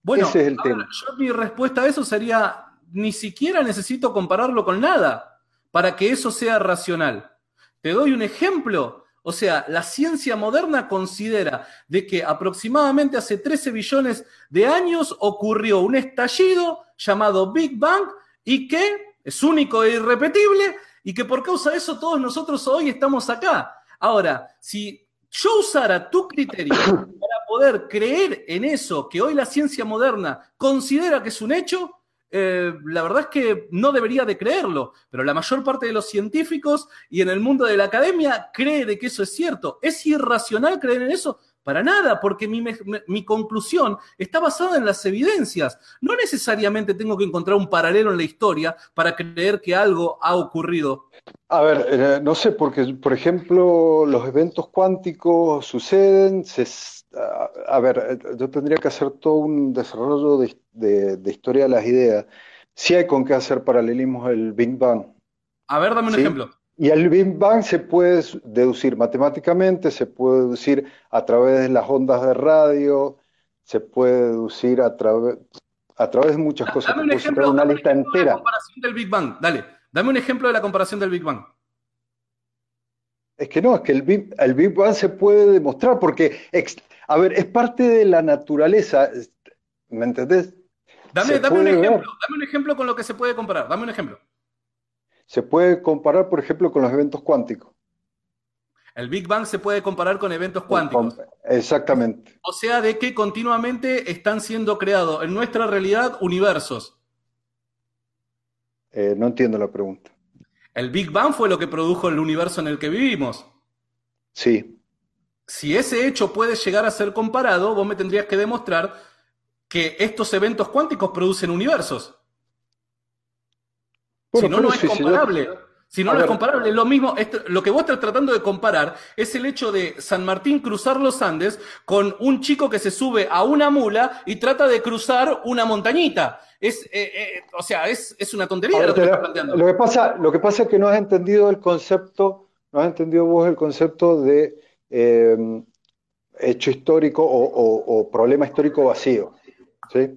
Bueno, Ese es el tema. Yo, mi respuesta a eso sería, ni siquiera necesito compararlo con nada para que eso sea racional. Te doy un ejemplo. O sea, la ciencia moderna considera de que aproximadamente hace 13 billones de años ocurrió un estallido llamado Big Bang y que es único e irrepetible y que por causa de eso todos nosotros hoy estamos acá. Ahora, si yo usara tu criterio para poder creer en eso que hoy la ciencia moderna considera que es un hecho, eh, la verdad es que no debería de creerlo, pero la mayor parte de los científicos y en el mundo de la academia cree de que eso es cierto. ¿Es irracional creer en eso? Para nada, porque mi, mi, conclusión está basada en las evidencias. No necesariamente tengo que encontrar un paralelo en la historia para creer que algo ha ocurrido. A ver, eh, no sé, porque, por ejemplo, los eventos cuánticos suceden, a, ver, eh, yo tendría que hacer todo un desarrollo de, historia de las ideas. Si hay con qué hacer paralelismos el Big Bang. A ver, dame un ejemplo. Y el Big Bang se puede deducir matemáticamente, se puede deducir a través de las ondas de radio, se puede deducir a, través a través de muchas cosas. Dame un ejemplo, una lista entera. La comparación del Big Bang, dale. Dame un ejemplo de la comparación del Big Bang. Es que no, es que el Big, el Big Bang se puede demostrar porque, a ver, es parte de la naturaleza, ¿me entendés? Dame, dame un ejemplo, dame un ejemplo con lo que se puede comparar, dame un ejemplo. Se puede comparar, por ejemplo, con los eventos cuánticos. El Big Bang se puede comparar con eventos cuánticos. Exactamente. O sea, de que continuamente están siendo creados en nuestra realidad universos. Eh, no entiendo la pregunta. El Big Bang fue lo que produjo el universo en el que vivimos. Sí. Si ese hecho puede llegar a ser comparado, vos me tendrías que demostrar que estos eventos cuánticos producen universos si no, no es comparable. Si, no, no es comparable, lo mismo, lo que vos estás tratando de comparar es el hecho de San Martín cruzar los Andes con un chico que se sube a una mula y trata de cruzar una montañita. Es, eh, eh, o sea, es, una tontería lo que estás planteando. Lo que, pasa, lo que pasa es que no has entendido el concepto, no has entendido vos el concepto de eh, hecho histórico o, problema histórico vacío, ¿sí?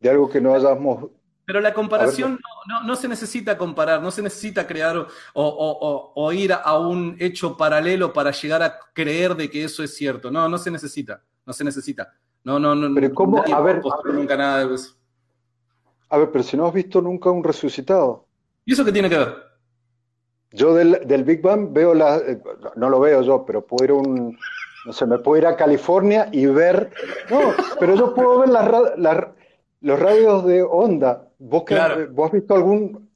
De algo que no hayamos pero la comparación no, se necesita comparar, no se necesita crear o, ir a un hecho paralelo para llegar a creer de que eso es cierto. No, no se necesita, no se necesita. No, no, no. Pero ¿cómo? A ver, nunca nada de eso. A ver, pero si no has visto nunca un resucitado. ¿Y eso qué tiene que ver? Yo del, Big Bang veo la, eh, no lo veo yo, pero puedo ir a un, no sé, me puedo ir a California y ver, no, pero yo puedo ver las, los radios de onda ¿Vos, que, has visto algún...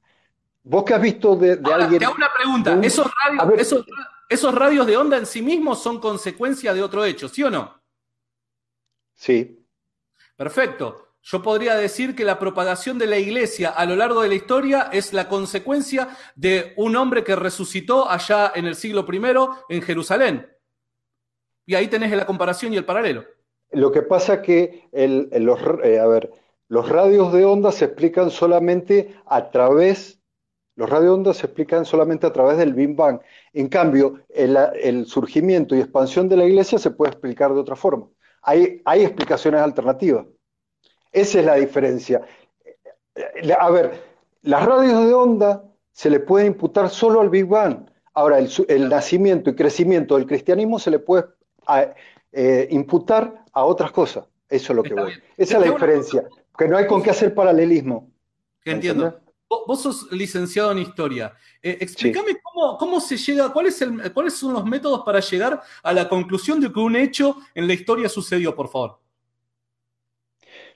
¿Vos que has visto de, alguien... Te hago una pregunta. ¿Esos, radios, esos, radios de onda en sí mismos son consecuencia de otro hecho, ¿sí o no? Sí. Perfecto. Yo podría decir que la propagación de la iglesia a lo largo de la historia es la consecuencia de un hombre que resucitó allá en el siglo I en Jerusalén. Y ahí tenés la comparación y el paralelo. Lo que pasa que el, los, eh, a ver, los radios de onda se explican solamente a través, los radios de onda se explican solamente a través del Big Bang. En cambio, el, surgimiento y expansión de la iglesia se puede explicar de otra forma. Hay, hay explicaciones alternativas. Esa es la diferencia. A ver, las radios de onda se le puede imputar solo al Big Bang. Ahora, el, nacimiento y crecimiento del cristianismo se le puede eh, imputar a otras cosas. Eso es lo que voy. Esa es la diferencia. Que no hay con qué hacer paralelismo. Entiendo. Vos sos licenciado en historia. Eh, explícame cómo, se llega, cuál es el, cuáles son los métodos para llegar a la conclusión de que un hecho en la historia sucedió, por favor.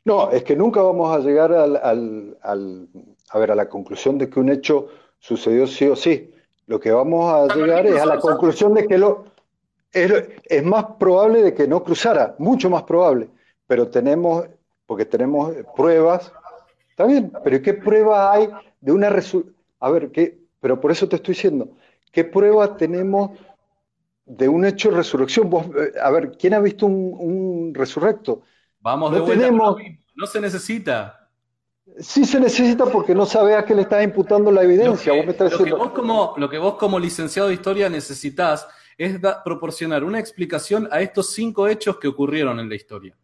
No, es que nunca vamos a llegar al, a ver, a la conclusión de que un hecho sucedió sí o sí. Lo que vamos a llegar es a la conclusión de que lo, es, es más probable de que no cruzara, mucho más probable, pero tenemos, porque tenemos pruebas, está bien, pero ¿qué prueba hay de una resurrección? A ver, ¿qué? pero por eso te estoy diciendo, ¿qué prueba tenemos de un hecho de resurrección? Vos, eh, a ver, ¿quién ha visto un, un resurrecto? Vamos No de vuelta. tenemos- No se necesita. Sí se necesita porque no sabe a qué le estás imputando la evidencia. Lo Vos me que, estás lo que diciendo, vos como, lo que vos como licenciado de historia necesitas es da- proporcionar una explicación a estos cinco hechos que ocurrieron en la historia.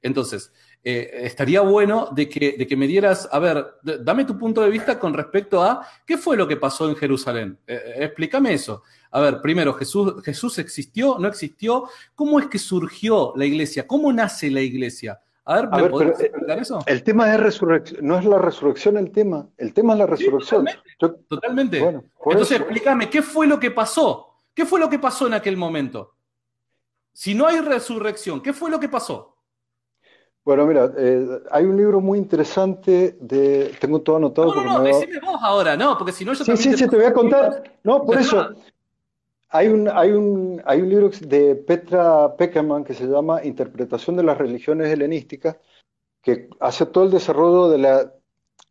Entonces, eh, estaría bueno de que, de que me dieras, a ver, dame tu punto de vista con respecto a qué fue lo que pasó en Jerusalén. Eh, eh, explícame eso. A ver, primero, Jesús, ¿Jesús existió? ¿No existió? ¿Cómo es que surgió la iglesia? ¿Cómo nace la iglesia? A ver, A ¿me ver, podés pero, eh, explicar eso? el tema es resurrección, no es la resurrección el tema, el tema es la resurrección. Yo- Totalmente. Bueno, Entonces, eso. explícame, ¿qué fue lo que pasó? ¿Qué fue lo que pasó en aquel momento? Si no hay resurrección, ¿qué fue lo que pasó? Bueno, mira, eh, hay un libro muy interesante de, tengo todo anotado No, no, no, me va- decime vos ahora, no, porque si no yo Sí, sí, sí, te voy a contar. No, por eso. Hay un, hay un, hay un libro de Petra Peckerman que se llama Interpretación de las religiones helenísticas, que hace todo el desarrollo del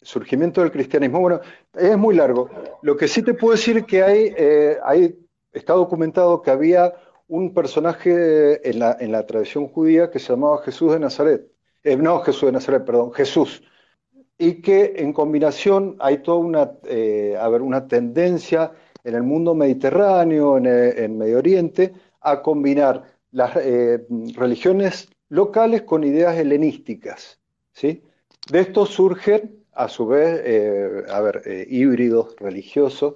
surgimiento del cristianismo. Bueno, es muy largo. Lo que sí te puedo decir que hay, eh, hay, está documentado que había un personaje en la, en la tradición judía que se llamaba Jesús de Nazaret. Eh, no, Jesús de Nazaret, perdón, Jesús y que en combinación hay toda una, eh, una tendencia en el mundo mediterráneo, en, eh, en Medio Oriente, a combinar las eh, religiones locales con ideas helenísticas, ¿sí? De esto surgen, a su vez, eh, a ver, eh, híbridos religiosos.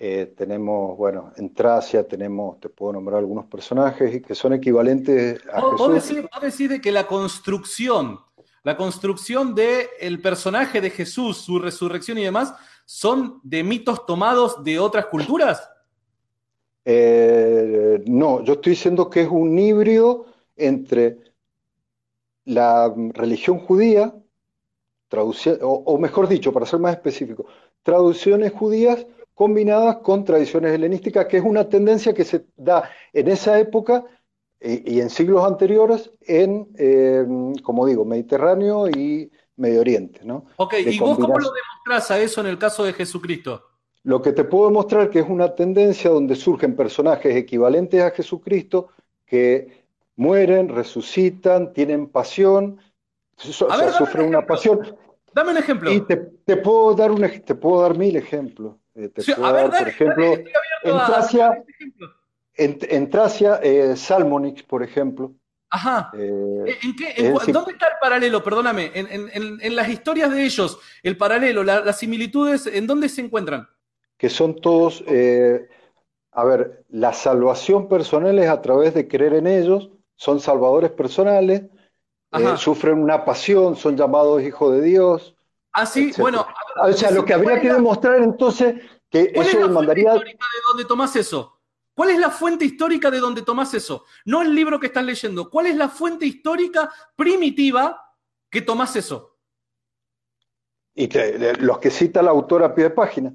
Eh, tenemos, bueno, en Tracia tenemos, te puedo nombrar algunos personajes que son equivalentes a Vos, Jesús. decís, vos decís de que la construcción, la construcción del el personaje de Jesús, su resurrección y demás, son de mitos tomados de otras culturas. Eh, no, yo estoy diciendo que es un híbrido entre la religión judía, o, o mejor dicho, para ser más específico, traducciones judías combinadas con tradiciones helenísticas, que es una tendencia que se da en esa época eh, y en siglos anteriores en, eh, como digo, Mediterráneo y Medio Oriente, ¿no? Ok, De ¿y vos cómo lo demostrás a eso en el caso de Jesucristo? Lo que te puedo mostrar que es una tendencia donde surgen personajes equivalentes a Jesucristo que mueren, resucitan, tienen pasión, so- o A sea, ver, dame un sufren una pasión. Dame un ejemplo. Y te, te puedo dar un, te puedo dar mil ejemplos. Eh, te Sí, puedo a ver, dar, por dale, ejemplo, dale, en a- Tracia, en, en Tracia, eh, Salmonix, por ejemplo. Ajá. eh, ¿En qué- ¿Dónde está el paralelo? Perdóname. En, las historias de ellos, el paralelo, la- las similitudes, ¿en dónde se encuentran? que son todos, a ver, la salvación personal es a través de creer en ellos, son salvadores personales, sufren una pasión, son llamados hijos de Dios. Ah, sí, etcétera. bueno. O sea, lo que habría que demostrar entonces que ¿Cuál es eso la fuente demandaría, histórica de donde tomás eso? ¿Cuál es la fuente histórica de donde tomás eso? No el libro que estás leyendo. ¿Cuál es la fuente histórica primitiva que tomás eso? y te- los que cita la autora a pie de página,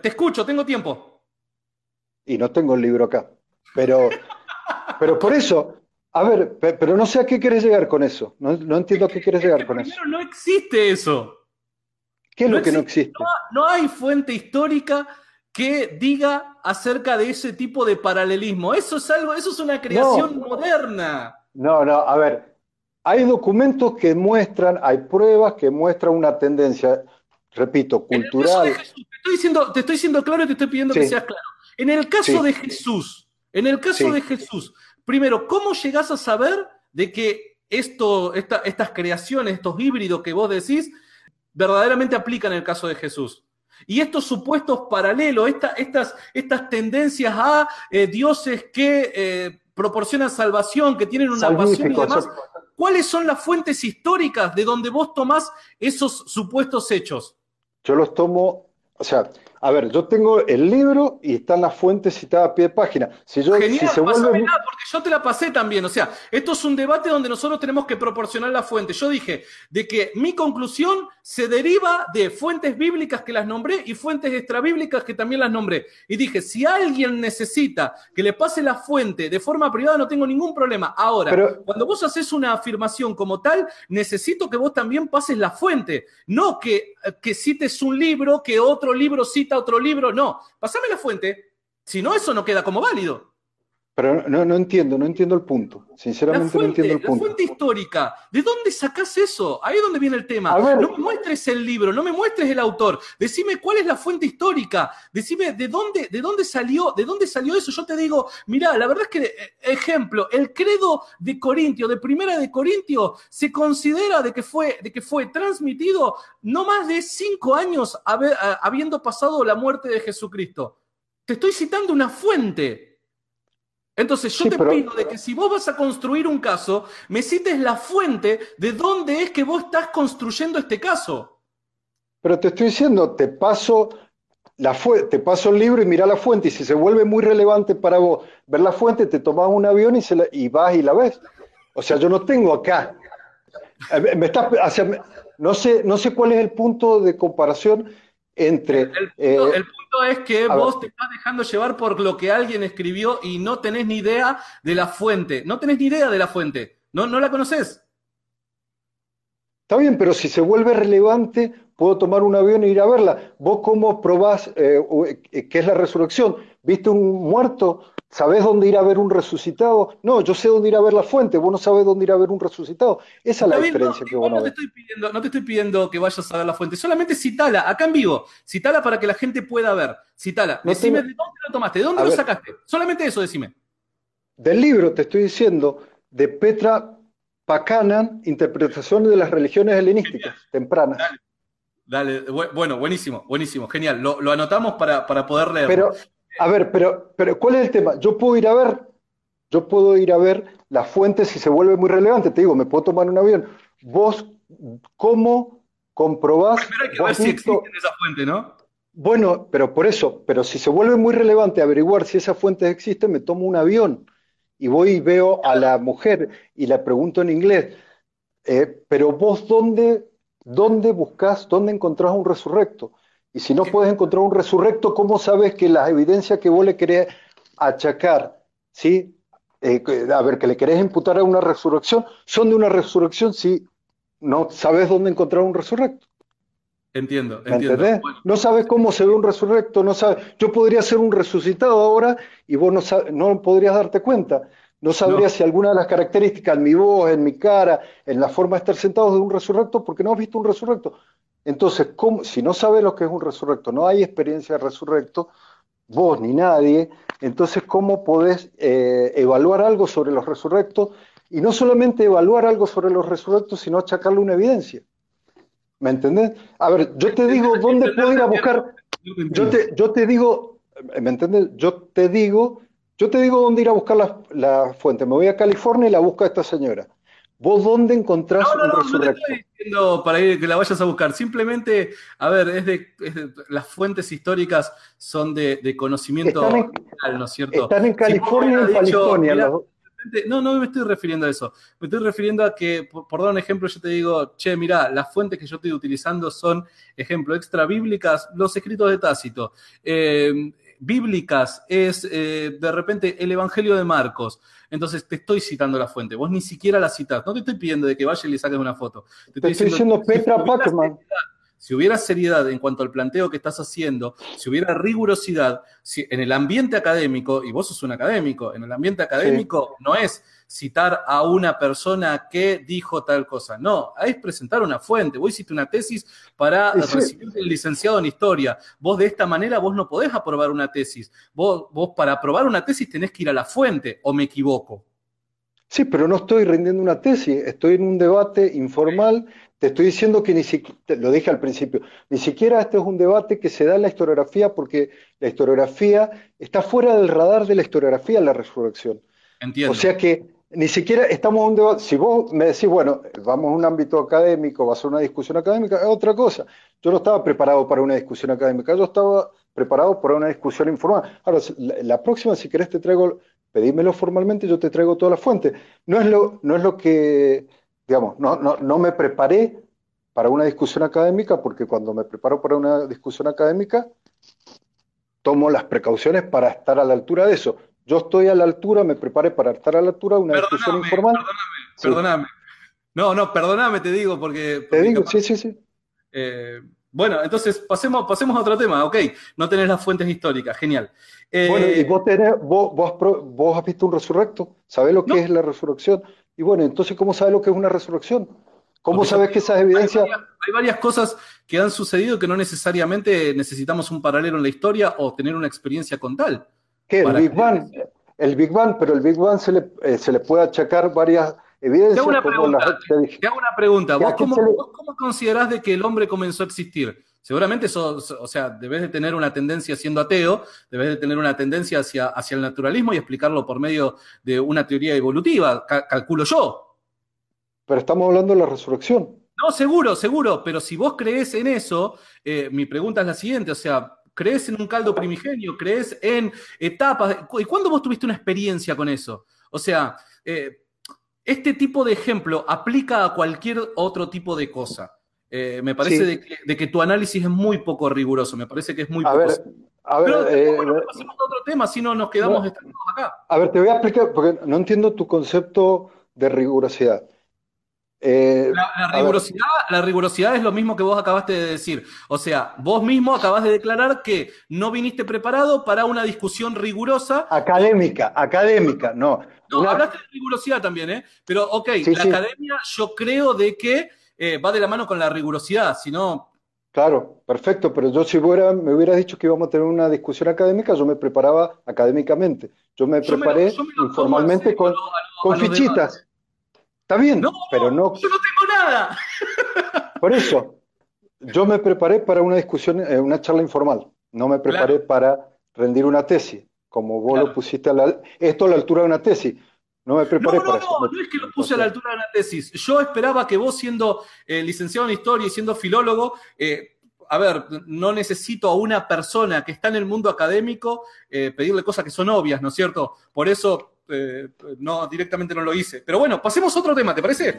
Te escucho, tengo tiempo. y no tengo el libro acá, pero, pero por eso, a ver, pe- pero no sé a qué quieres llegar con eso, no, no entiendo a qué quieres llegar con eso. Primero, no existe eso. ¿Qué es no lo que no existe-? No hay fuente histórica que diga acerca de ese tipo de paralelismo. Eso es algo, eso es una creación moderna. No, no, a ver, hay documentos que muestran, hay pruebas que muestran una tendencia, repito, En el caso cultural. de Jesús, te estoy diciendo, te estoy diciendo claro y te estoy pidiendo que seas claro. En el caso Sí. de Jesús, en el caso Sí. de Jesús, primero, ¿cómo llegás a saber de que esto, esta- estas creaciones, estos híbridos que vos decís, verdaderamente aplican el caso de Jesús? Y estos supuestos paralelos, esta- estas, estas tendencias a eh, dioses que eh, proporcionan salvación, que tienen una pasión y demás, ¿cuáles son las fuentes históricas de donde vos tomás esos supuestos hechos? Yo los tomo, o sea, A ver, yo tengo el libro y están las fuentes citadas a pie de página. Si yo, Genial, si se vuelve... pásamela, porque yo te la pasé también. O sea, esto es un debate donde nosotros tenemos que proporcionar la fuente. Yo dije de que mi conclusión se deriva de fuentes bíblicas que las nombré y fuentes extrabíblicas que también las nombré. Y dije, si alguien necesita que le pase la fuente de forma privada, no tengo ningún problema. Ahora, Pero- cuando vos haces una afirmación como tal, necesito que vos también pases la fuente. No que, que cites un libro, que otro libro cita otro libro. No, pasame la fuente. Si no, eso no queda como válido. Pero no, no entiendo, no entiendo el punto. La Sinceramente no entiendo el la punto. fuente histórica. ¿De dónde sacás eso? Ahí es donde viene el tema. Ver. No me muestres el libro, no me muestres el autor. Decime cuál es la fuente histórica. Decime de dónde, de dónde salió, de dónde salió eso. Yo te digo, mira, la verdad es que, eh, ejemplo, el credo de Corintio, de Primera de Corintio, se considera de que fue, de que fue transmitido no más de cinco años a- habiendo pasado la muerte de Jesucristo. Te estoy citando una fuente. Entonces yo Sí, te pero- pido de que si vos vas a construir un caso, me cites la fuente de dónde es que vos estás construyendo este caso. Pero te estoy diciendo, te paso la te paso el libro y mira la fuente, y si se vuelve muy relevante para vos ver la fuente, te tomas un avión y, se la- y vas y la ves. O sea, yo no tengo acá. Me estás, o sea, no sé, no sé cuál es el punto de comparación entre El eh, el punto es que a vos ver. te estás dejando llevar por lo que alguien escribió y no tenés ni idea de la fuente. No tenés ni idea de la fuente. No, no la conoces. Está bien, pero si se vuelve relevante, puedo tomar un avión e ir a verla. ¿Vos cómo probás eh, eh, qué es la resurrección? ¿Viste un muerto? ¿Sabés dónde ir a ver un resucitado? No, yo sé dónde ir a ver la fuente, vos no sabés dónde ir a ver un resucitado. Esa es la no, diferencia que vos no no te ves. estoy pidiendo, no te estoy pidiendo que vayas a ver la fuente, solamente citala, acá en vivo, citala para que la gente pueda ver. Citala. No decime tengo- de dónde lo tomaste, de dónde A lo ver. sacaste. Solamente eso decime. Del libro te estoy diciendo de Petra Pakanan, Interpretación de las religiones helenísticas tempranas. Dale, bu- bueno, buenísimo, buenísimo, genial. Lo, lo anotamos para, para poder leerlo. Pero, a ver, pero, pero ¿cuál es el tema? Yo puedo ir a ver, yo puedo ir a ver la fuente si se vuelve muy relevante. Te digo, me puedo tomar un avión. Vos, ¿cómo comprobás? Primero hay que ver si existe esa fuente, ¿no? Bueno, pero por eso, pero si se vuelve muy relevante averiguar si esas fuentes existen, me tomo un avión y voy y veo a la mujer y la pregunto en inglés, eh, pero vos dónde, dónde buscás, dónde encontrás un resurrecto? Y si no puedes encontrar un resurrecto, ¿cómo sabes que las evidencias que vos le querés achacar, ¿sí? Eh, a ver, que le querés imputar a una resurrección, son de una resurrección si no sabes dónde encontrar un resurrecto? Entiendo, ¿Me entiendo. Bueno, No sabes cómo se ve un resurrecto, no sabes. Yo podría ser un resucitado ahora y vos no, sab- no podrías darte cuenta. No sabrías No. si alguna de las características en mi voz, en mi cara, en la forma de estar sentado es de un resurrecto, porque no has visto un resurrecto. Entonces, ¿cómo- si no sabes lo que es un resurrecto, no hay experiencia de resurrecto, vos ni nadie, entonces, ¿cómo podés eh, evaluar algo sobre los resurrectos? Y no solamente evaluar algo sobre los resurrectos, sino achacarle una evidencia. ¿Me entendés? A ver, yo te digo dónde puedo ir a buscar, yo te, yo te digo, ¿me entiendes? Yo te digo, yo te digo dónde ir a buscar la, la fuente. Me voy a California y la busco a esta señora. ¿Vos dónde encontrás No, no, un no, no estoy diciendo para ir, que la vayas a buscar. Simplemente, a ver, es de, es de- las fuentes históricas son de, de conocimiento Están en- general, ¿no es cierto? Están en Si California y en California. Realmente- No, no me estoy refiriendo a eso. Me estoy refiriendo a que, por, por dar un ejemplo, yo te digo, che, mirá, las fuentes que yo estoy utilizando son, ejemplo, extra bíblicas, los escritos de Tácito. Eh, bíblicas es, eh, de repente, el Evangelio de Marcos. Entonces te estoy citando la fuente. Vos ni siquiera la citas. No te estoy pidiendo de que vayas y le saques una foto. Te Te estoy diciendo si Petra hubiera Pacman. si hubiera seriedad en cuanto al planteo que estás haciendo, si hubiera rigurosidad, si en el ambiente académico, y vos sos un académico, en el ambiente académico no es citar a una persona que dijo tal cosa, no, es presentar una fuente. Vos hiciste una tesis para sí. recibir el licenciado en historia. Vos de esta manera vos no podés aprobar una tesis. Vos, vos para aprobar una tesis tenés que ir a la fuente, o me equivoco. Sí, pero no estoy rindiendo una tesis, estoy en un debate informal. Te estoy diciendo que ni siquiera, lo dije al principio, ni siquiera este es un debate que se da en la historiografía porque la historiografía está fuera del radar de la historiografía la resurrección. Entiendo. O sea que ni siquiera estamos en un debate. Si vos me decís, bueno, vamos a un ámbito académico, va a ser una discusión académica, es otra cosa. Yo no estaba preparado para una discusión académica, yo estaba preparado para una discusión informal. Ahora, la, la próxima, si querés, te traigo, pedímelo formalmente, yo te traigo todas las fuentes. No es lo, no es lo que, digamos, no, no, no me preparé para una discusión académica, porque cuando me preparo para una discusión académica, tomo las precauciones para estar a la altura de eso. Yo estoy a la altura, me preparé para estar a la altura de una discusión informal. Perdóname, perdóname. No, no, perdóname, te digo, porque. te digo, sí, sí, sí. Eh, bueno, entonces pasemos, pasemos a otro tema, ok. No tenés las fuentes históricas, genial. Eh, bueno, y vos, tenés, vos, vos, vos, has visto un resurrecto, sabés lo que es la resurrección. Y bueno, entonces, ¿cómo sabes lo que es una resurrección? ¿Cómo sabes que esas evidencias... Hay varias, hay varias, cosas que han sucedido que no necesariamente necesitamos un paralelo en la historia o tener una experiencia con tal. ¿Qué? El Big Bang. El Big Bang, pero el Big Bang se le, eh, se le puede achacar varias evidencias. Te hago una pregunta. Te, te hago una pregunta. ¿Vos cómo, le... ¿Vos cómo, considerás de que el hombre comenzó a existir? Seguramente eso, o sea, debes de tener una tendencia siendo ateo, debes de tener una tendencia hacia, hacia el naturalismo y explicarlo por medio de una teoría evolutiva, calculo yo. Pero estamos hablando de la resurrección. No, seguro, seguro, pero si vos crees en eso, eh, mi pregunta es la siguiente, o sea, ¿crees en un caldo primigenio? ¿Crees en etapas? ¿Y cuándo vos tuviste una experiencia con eso? O sea, eh, este tipo de ejemplo aplica a cualquier otro tipo de cosa. Eh, me parece sí. de, que, de, que, tu análisis es muy poco riguroso, me parece que es muy a poco... Ver, a ver, Pero eh, bueno, pasemos a otro tema, si no nos quedamos no, acá. A ver, te voy a explicar, porque no entiendo tu concepto de rigurosidad. Eh, la, la, rigurosidad, la, rigurosidad, es lo mismo que vos acabaste de decir. O sea, vos mismo acabas de declarar que no viniste preparado para una discusión rigurosa. Académica, académica, no. No, una... hablaste de rigurosidad también, ¿eh? Pero, ok, sí, la sí. academia yo creo de que eh, va de la mano con la rigurosidad, si no... Claro, perfecto, pero yo si hubiera, me hubieras dicho que íbamos a tener una discusión académica, yo me preparaba académicamente. Yo me yo preparé me lo, me lo informalmente con, a lo, a lo, con fichitas. Está bien, no, pero no. Yo no tengo nada. Por eso, yo me preparé para una discusión, eh, una charla informal. No me preparé claro. para rendir una tesis, como vos claro. lo pusiste a la, esto a la altura de una tesis. No me preparé no, no, para no, eso. No, no es que lo puse a la altura de una tesis. Yo esperaba que vos, siendo eh, licenciado en historia y siendo filólogo, eh, a ver, no necesito a una persona que está en el mundo académico eh, pedirle cosas que son obvias, ¿no es cierto? Por eso eh, no, directamente no lo hice. Pero bueno, pasemos a otro tema, ¿te parece?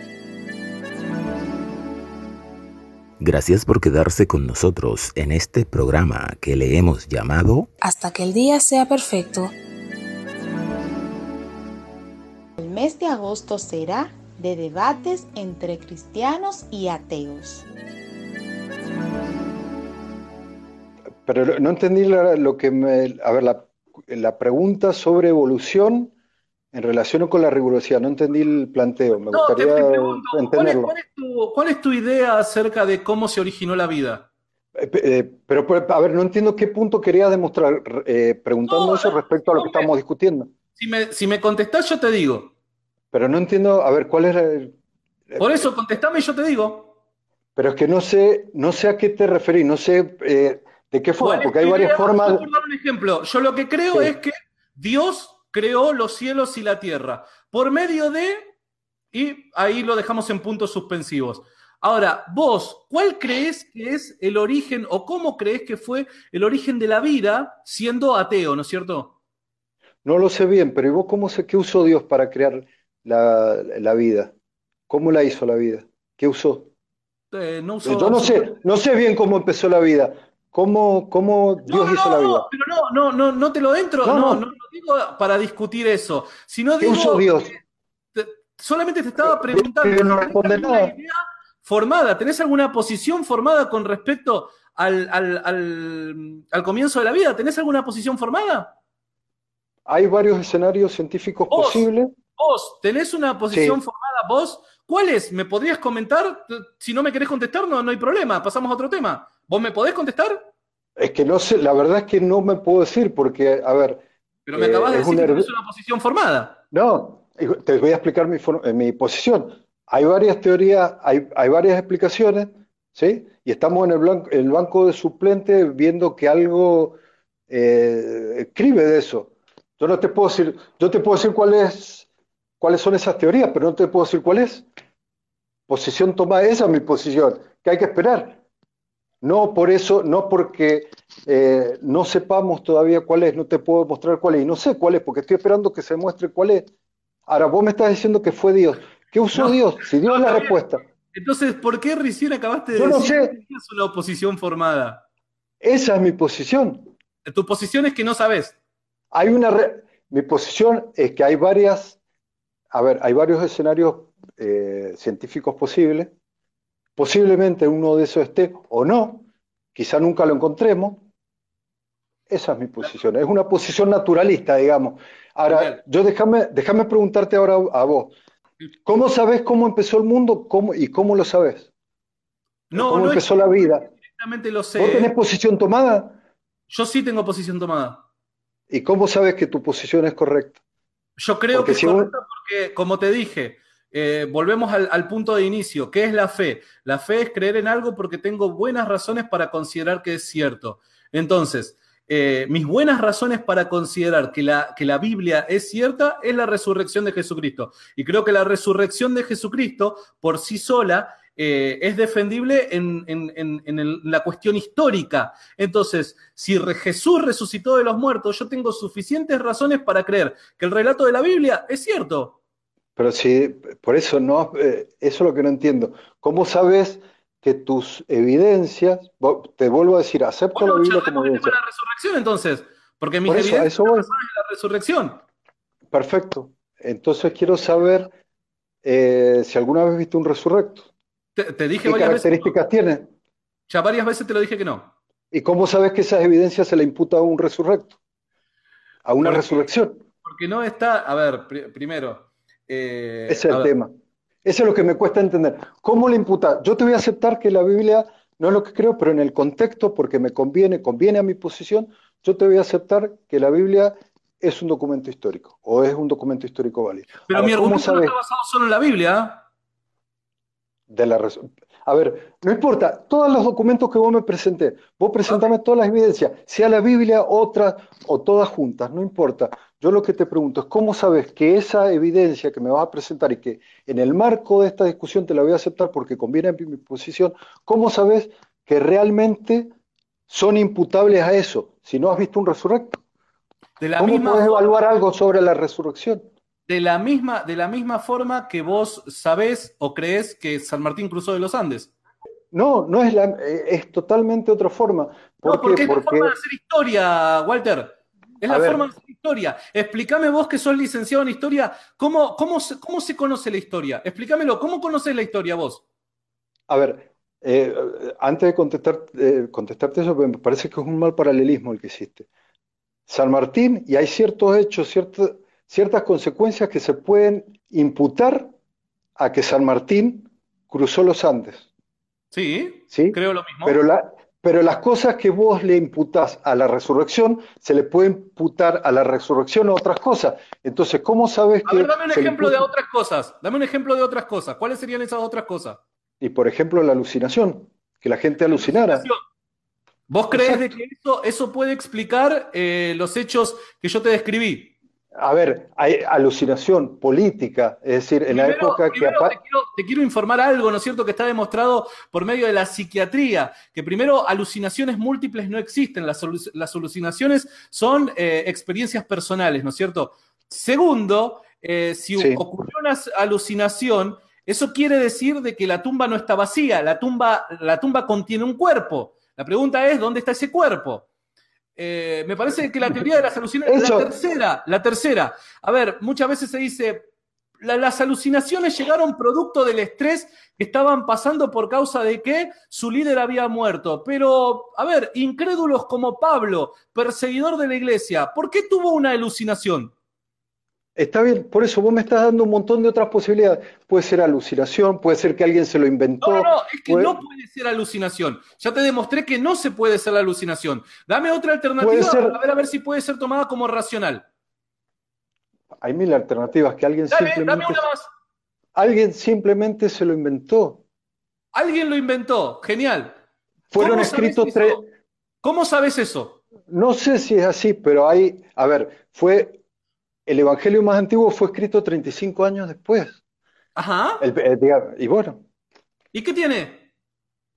Gracias por quedarse con nosotros en este programa que le hemos llamado Hasta que el día sea perfecto. El mes de agosto será de debates entre cristianos y ateos. Pero no entendí lo que me... A ver, la, la pregunta sobre evolución en relación con la rigurosidad, no entendí el planteo, me no, gustaría te, te pregunto, entenderlo. ¿cuál es, cuál, es tu, ¿Cuál es, tu, idea acerca de cómo se originó la vida? Eh, eh, pero, a ver, no entiendo qué punto querías demostrar eh, preguntando no, eso respecto a lo que estamos discutiendo. Si me, si me contestás, yo te digo. Pero no entiendo, a ver, ¿cuál es el... Por eso, contestame y yo te digo. Pero es que no sé, no sé a qué te referís, no sé eh, de qué forma, porque hay varias formas... Por dar un ejemplo, yo lo que creo sí. es que Dios creó los cielos y la tierra por medio de, y ahí lo dejamos en puntos suspensivos. Ahora, vos, ¿cuál crees que es el origen o cómo crees que fue el origen de la vida siendo ateo, ¿no es cierto? No lo sé bien, pero ¿y vos cómo sé qué usó Dios para crear la, la vida? ¿Cómo la hizo la vida? ¿Qué usó? Eh, no usó Yo no sé, no sé bien cómo empezó la vida, ¿Cómo, cómo Dios no, hizo no, la vida? No, pero no, no, no, no te lo entro, no, no, digo para discutir eso, sino ¿Qué digo usó Dios? Te, solamente te estaba preguntando, no responde nada. idea formada? ¿Tenés alguna posición formada con respecto al, al, al, al, comienzo de la vida? ¿Tenés alguna posición formada? Hay varios escenarios científicos ¿Vos, posibles. ¿Vos tenés una posición Sí. formada? ¿Vos? ¿Cuál es? ¿Me podrías comentar? Si no me querés contestar, no, no hay problema, pasamos a otro tema. ¿Vos me podés contestar? Es que no sé, la verdad es que no me puedo decir porque, a ver. Pero me acabas de eh, es decir un que tenés una posición formada. No, te voy a explicar mi, eh, mi posición. Hay varias teorías, hay, hay varias explicaciones, ¿sí? Y estamos en el, blanco- el banco de suplentes viendo que algo eh, escribe de eso. Yo no te puedo decir, yo te puedo decir cuál es, cuáles son esas teorías, pero no te puedo decir cuál es. Posición tomada, esa es mi posición, que hay que esperar. No por eso, no porque eh, no sepamos todavía cuál es, no te puedo mostrar cuál es, y no sé cuál es, porque estoy esperando que se muestre cuál es. Ahora, vos me estás diciendo que fue Dios. ¿Qué usó Dios? Si Dios es la respuesta. Entonces, ¿por qué recién acabaste de Yo no decir sé. que tenías una oposición formada? Esa es mi posición. Tu posición es que no sabes. Hay una re- mi posición es que hay varias, a ver, hay varios escenarios eh, científicos posibles. Posiblemente uno de esos esté o no, quizá nunca lo encontremos. Esa es mi posición, es una posición naturalista, digamos. Ahora, yo déjame, déjame preguntarte ahora a vos, ¿cómo sabes cómo empezó el mundo cómo, y cómo lo sabes? No, ¿Cómo no es empezó la vida? Exactamente lo sé. ¿Vos tenés posición tomada? Yo sí tengo posición tomada. ¿Y cómo sabes que tu posición es correcta? Yo creo Porque que es si correcta porque, como te dije, eh, volvemos al, punto de inicio. ¿Qué es la fe? La fe es creer en algo porque tengo buenas razones para considerar que es cierto. Entonces, eh, mis buenas razones para considerar que la, que la Biblia es cierta es la resurrección de Jesucristo. Y creo que la resurrección de Jesucristo por sí sola eh, es defendible en, en- en- la cuestión histórica. Entonces, si Jesús resucitó de los muertos, yo tengo suficientes razones para creer que el relato de la Biblia es cierto. Pero si, por eso no, eh, eso es lo que no entiendo. ¿Cómo sabes que tus evidencias, te vuelvo a decir, acepto la Biblia como evidencia? La resurrección, entonces, porque mis Por eso, evidencias eso en la resurrección. Perfecto. Entonces quiero saber eh, si alguna vez viste un resurrecto. Te, te dije ¿Qué varias veces, características tiene? ya varias veces te lo dije que no. ¿Y cómo sabes que esas evidencias se le imputa a un resurrecto? A una Porque- resurrección. Porque no está, a ver, pri- primero. Eh, Ese es el ver, tema. Eso es lo que me cuesta entender. ¿Cómo le imputa? Yo te voy a aceptar que la Biblia no es lo que creo, pero en el contexto, porque me conviene, conviene a mi posición, yo te voy a aceptar que la Biblia es un documento histórico o es un documento histórico válido. Pero Ahora, mi ¿cómo argumento no está basado solo en la Biblia. ¿ah? de la A ver, no importa, todos los documentos que vos me presenté, vos presentame todas las evidencias, sea la Biblia, otra o todas juntas, no importa. Yo lo que te pregunto es cómo sabes que esa evidencia que me vas a presentar y que en el marco de esta discusión te la voy a aceptar porque conviene a mi posición, ¿cómo sabes que realmente son imputables a eso si no has visto un resurrecto? De la ¿Cómo misma puedes evaluar algo sobre la resurrección? De la misma, de la misma forma que vos sabés o creés que San Martín cruzó de los Andes. No, no es la, eh, es totalmente otra forma. ¿Por No, porque qué? es Porque forma de hacer historia, Walter. Es A la ver. forma de hacer historia. Explícame vos que sos licenciado en historia, ¿cómo, cómo, se, ¿cómo se conoce la historia? Explícamelo, ¿cómo conoces la historia vos? A ver, eh, antes de contestar, eh, contestarte eso, me parece que es un mal paralelismo el que hiciste. San Martín, y hay ciertos hechos, ciertas, ciertas consecuencias que se pueden imputar a que San Martín cruzó los Andes, Sí, ¿sí? creo lo mismo. Pero, la, pero las cosas que vos le imputás a la resurrección, se le puede imputar a la resurrección otras cosas. Entonces, ¿cómo sabes A que ver, dame un ejemplo de otras cosas. Dame un ejemplo de otras cosas. ¿Cuáles serían esas otras cosas? Y por ejemplo, la alucinación, que la gente alucinara. ¿Vos crees de que eso, eso puede explicar eh, los hechos que yo te describí? A ver, hay alucinación política, es decir, en la época que te quiero, te quiero informar algo, ¿no es cierto?, que está demostrado por medio de la psiquiatría, que primero alucinaciones múltiples no existen, las, alu- las alucinaciones son eh, experiencias personales, ¿no es cierto? Segundo, eh, si Sí. ocurrió una alucinación, eso quiere decir de que la tumba no está vacía, la tumba, la tumba contiene un cuerpo. La pregunta es, ¿dónde está ese cuerpo? Eh, me parece que la teoría de las alucinaciones, la tercera, la tercera. A ver, muchas veces se dice, la- las alucinaciones llegaron producto del estrés que estaban pasando por causa de que su líder había muerto. Pero, a ver, incrédulos como Pablo, perseguidor de la iglesia, ¿por qué tuvo una alucinación? Está bien, por eso vos me estás dando un montón de otras posibilidades. Puede ser alucinación, puede ser que alguien se lo inventó. No, no, no, es que puede- no puede ser alucinación. Ya te demostré que no se puede ser la alucinación. Dame otra alternativa, ser- a ver a ver si puede ser tomada como racional. Hay mil alternativas que alguien Dame, dame simplemente, una más. alguien simplemente se lo inventó. Alguien lo inventó, genial. Fueron ¿Cómo sabes escritos tres, ¿Cómo sabes eso? no sé si es así, pero hay, a ver, fue el evangelio más antiguo fue escrito 35 años después. Ajá. El- y bueno, ¿Y qué tiene?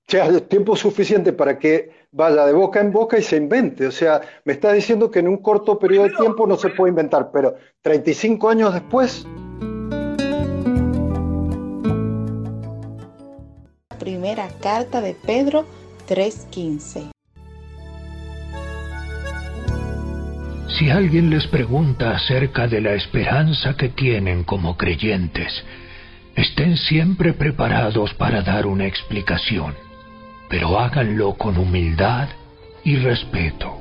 sea, tiempo suficiente para que vaya de boca en boca y se invente. O sea, me está diciendo que en un corto periodo de tiempo no se puede inventar, pero 35 años después... Primera carta de Pedro 3:15 Si alguien les pregunta acerca de la esperanza que tienen como creyentes, estén siempre preparados para dar una explicación pero háganlo con humildad y respeto.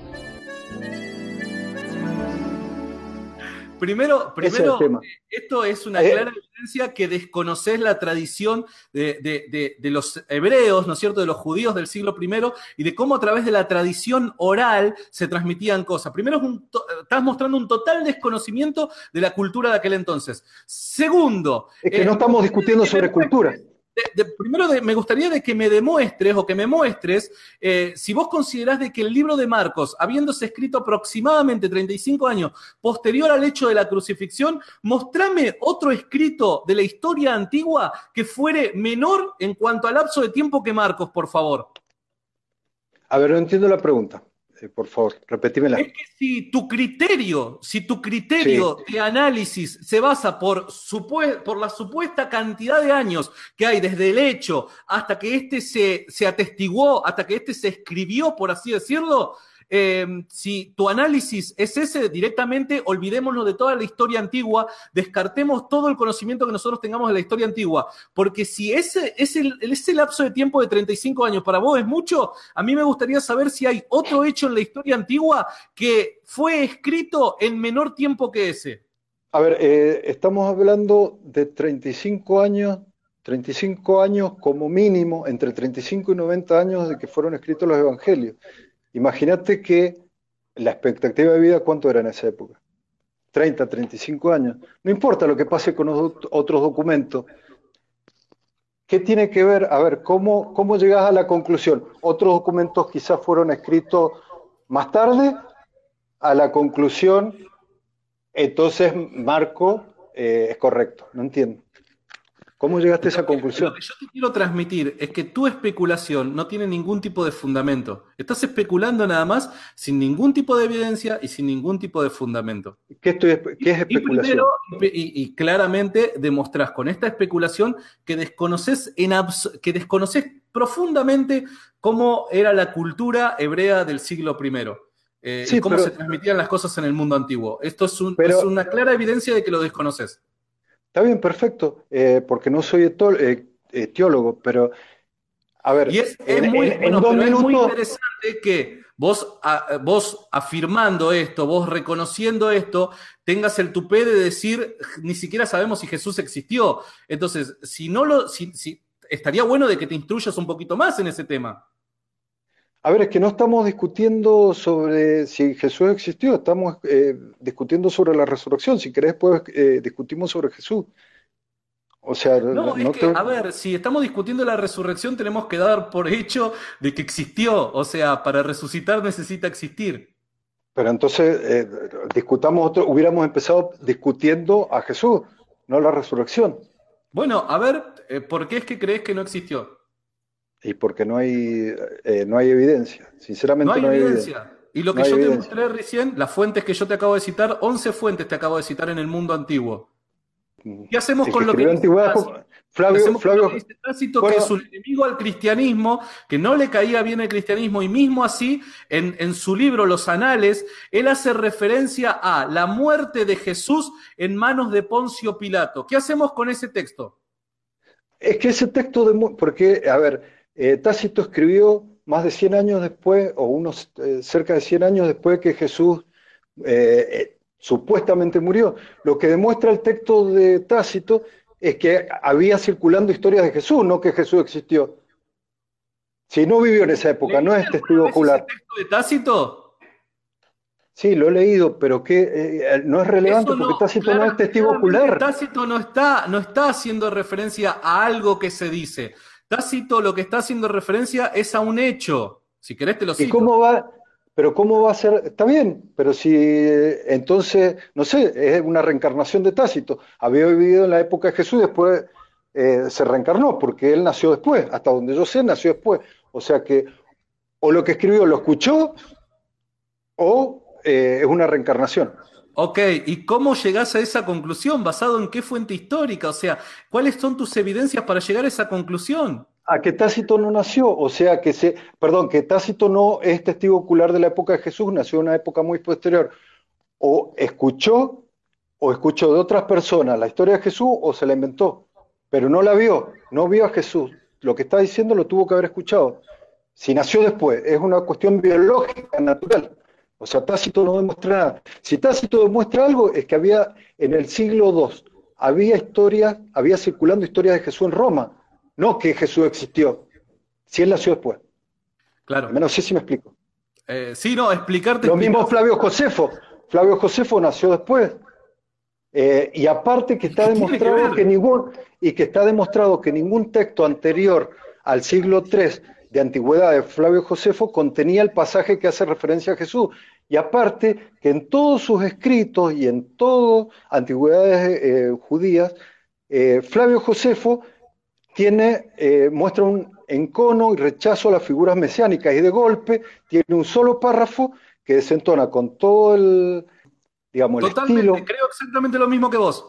Primero, primero esto es una eh. clara evidencia que desconoces la tradición de, los hebreos, ¿no es cierto?, de los judíos del siglo I y de cómo a través de la tradición oral se transmitían cosas. Primero, estás mostrando un total desconocimiento de la cultura de aquel entonces. Segundo... Es que no estamos discutiendo sobre cultura primero me gustaría de que me demuestres o que me muestres eh, si vos considerás de que el libro de Marcos, habiéndose escrito aproximadamente 35 años posterior al hecho de la crucifixión, mostrame otro escrito de la historia antigua que fuere menor en cuanto al lapso de tiempo que Marcos, por favor. A ver, no entiendo la pregunta. Eh, por favor, repetímela. Es que si tu criterio, si tu criterio de análisis se basa por, por la supuesta cantidad de años que hay desde el hecho hasta que este se, se atestiguó, hasta que este se escribió, por así decirlo, Em, si tu análisis es ese, directamente olvidémonos de toda la historia antigua, descartemos todo el conocimiento que nosotros tengamos de la historia antigua, porque si ese, ese, ese lapso de tiempo de 35 años para vos es mucho, a mí me gustaría saber si hay otro hecho en la historia antigua que fue escrito en menor tiempo que ese. A ver, eh, estamos hablando de 35 años 35 años como mínimo, entre 35 y 90 años de que fueron escritos los evangelios. Imagínate que la expectativa de vida, ¿cuánto era en esa época? 30, 35 años. No importa lo que pase con otros documentos. ¿Qué tiene que ver? A ver, ¿cómo, cómo llegas a la conclusión? Otros documentos quizás fueron escritos más tarde a la conclusión, entonces Marco eh, es correcto. No entiendo. ¿Cómo llegaste a esa conclusión? Lo que yo te quiero transmitir es que tu especulación no tiene ningún tipo de fundamento. Estás especulando nada más sin ningún tipo de evidencia y sin ningún tipo de fundamento. ¿Qué, es especulación? Y, claramente demostrás con esta especulación que desconoces, en que desconoces profundamente cómo era la cultura hebrea del siglo I. Eh, y cómo se transmitían las cosas en el mundo antiguo. Esto es, es una clara evidencia de que lo desconoces. Está bien, perfecto, eh, porque no soy eh, teólogo, pero a ver, y es, muy, interesante que vos, vos afirmando esto, vos reconociendo esto, tengas el tupé de decir, ni siquiera sabemos si Jesús existió. Entonces, si no lo, si, estaría bueno de que te instruyas un poquito más en ese tema. A ver, es que no estamos discutiendo sobre si Jesús existió, estamos eh, discutiendo sobre la resurrección. Si querés, pues eh, discutimos sobre Jesús. O sea, no, es que, a ver, si estamos discutiendo la resurrección, tenemos que dar por hecho de que existió. O sea, para resucitar necesita existir. Pero entonces, eh, discutamos otro, hubiéramos empezado discutiendo a Jesús, no la resurrección. Bueno, a ver, ¿por qué es que crees que no existió? Y porque no hay, eh, no hay evidencia, sinceramente no hay, evidencia. Y lo que yo te mostré recién, las fuentes que yo te acabo de citar, 11 fuentes te acabo de citar en el mundo antiguo. Mm. ¿Qué hacemos con lo que dice Flavio, Flavio, Tácito, que es un enemigo al cristianismo, que no le caía bien el cristianismo, y mismo así, en, en, su libro Los Anales, él hace referencia a la muerte de Jesús en manos de Poncio Pilato. ¿Qué hacemos con ese texto? Es que ese texto, de, porque, a ver, eh, Tácito escribió más de 100 años después, o unos eh, cerca de 100 años después que Jesús eh, supuestamente murió. Lo que demuestra el texto de Tácito es que había circulando historias de Jesús, no que Jesús existió. Si no vivió en esa época, no es testigo ocular. texto de Tácito? Sí, lo he leído, pero que no es relevante porque Tácito no es testigo ocular. Tácito no está, no está haciendo referencia a algo que se dice. Tácito lo que está haciendo referencia es a un hecho. Si querés te lo cito. ¿Y cómo va? Pero cómo va a ser, está bien, pero si entonces, no sé, es una reencarnación de Tácito. Había vivido en la época de Jesús, después eh, se reencarnó, porque él nació después, hasta donde yo sé, nació después. O sea que o lo que escribió lo escuchó o eh, es una reencarnación. Ok, ¿y cómo llegás a esa conclusión? ¿Basado en qué fuente histórica? O sea, ¿cuáles son tus evidencias para llegar a esa conclusión? A que Tácito no nació, o sea que se, perdón, que Tácito no es testigo ocular de la época de Jesús, nació en una época muy posterior. O escuchó o escuchó de otras personas la historia de Jesús o se la inventó, pero no la vio, no vio a Jesús. Lo que está diciendo lo tuvo que haber escuchado. Si nació después, es una cuestión biológica, natural. O sea, Tácito no demuestra nada. Si Tácito demuestra algo, es que había en el siglo II, había historias, había circulando historias de Jesús en Roma, no que Jesús existió. Si él nació después. Claro. No sé si me explico. Eh, sí, no, explicarte. Lo mismo Flavio Josefo. Flavio Josefo nació después. Eh, y aparte que está demostrado que, ningún y que está demostrado que ningún texto anterior al siglo III de antigüedad de Flavio Josefo contenía el pasaje que hace referencia a Jesús. Y aparte que en todos sus escritos y en todas antigüedades eh, judías, eh, Flavio Josefo tiene, muestra un encono y rechazo a las figuras mesiánicas y de golpe tiene un solo párrafo que desentona con todo el, Totalmente, creo exactamente lo mismo que vos.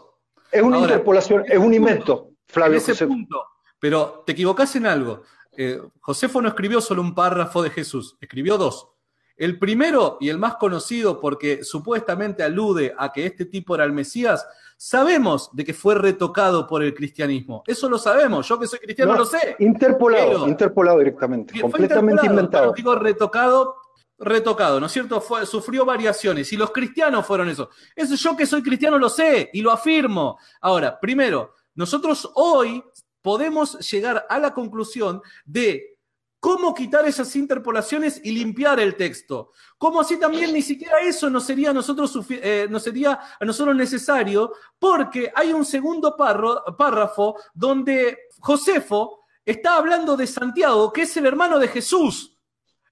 Es una interpolación, es un invento, Flavio ese punto, pero te equivocás en algo. Eh, Josefo no escribió solo un párrafo de Jesús, escribió dos. El primero y el más conocido porque supuestamente alude a que este tipo era el Mesías, sabemos de que fue retocado por el cristianismo. Eso lo sabemos, yo que soy cristiano lo sé. Interpolado, interpolado directamente, completamente inventado. Digo retocado retocado, ¿no es cierto? sufrió variaciones y los cristianos fueron eso. Eso yo que soy cristiano lo sé y lo afirmo. Ahora, primero, nosotros hoy podemos llegar a la conclusión de cómo quitar esas interpolaciones y limpiar el texto. Como así también ni siquiera eso no sería a nosotros, eh, no sería a nosotros necesario, porque hay un segundo párrafo donde Josefo está hablando de Santiago, que es el hermano de Jesús.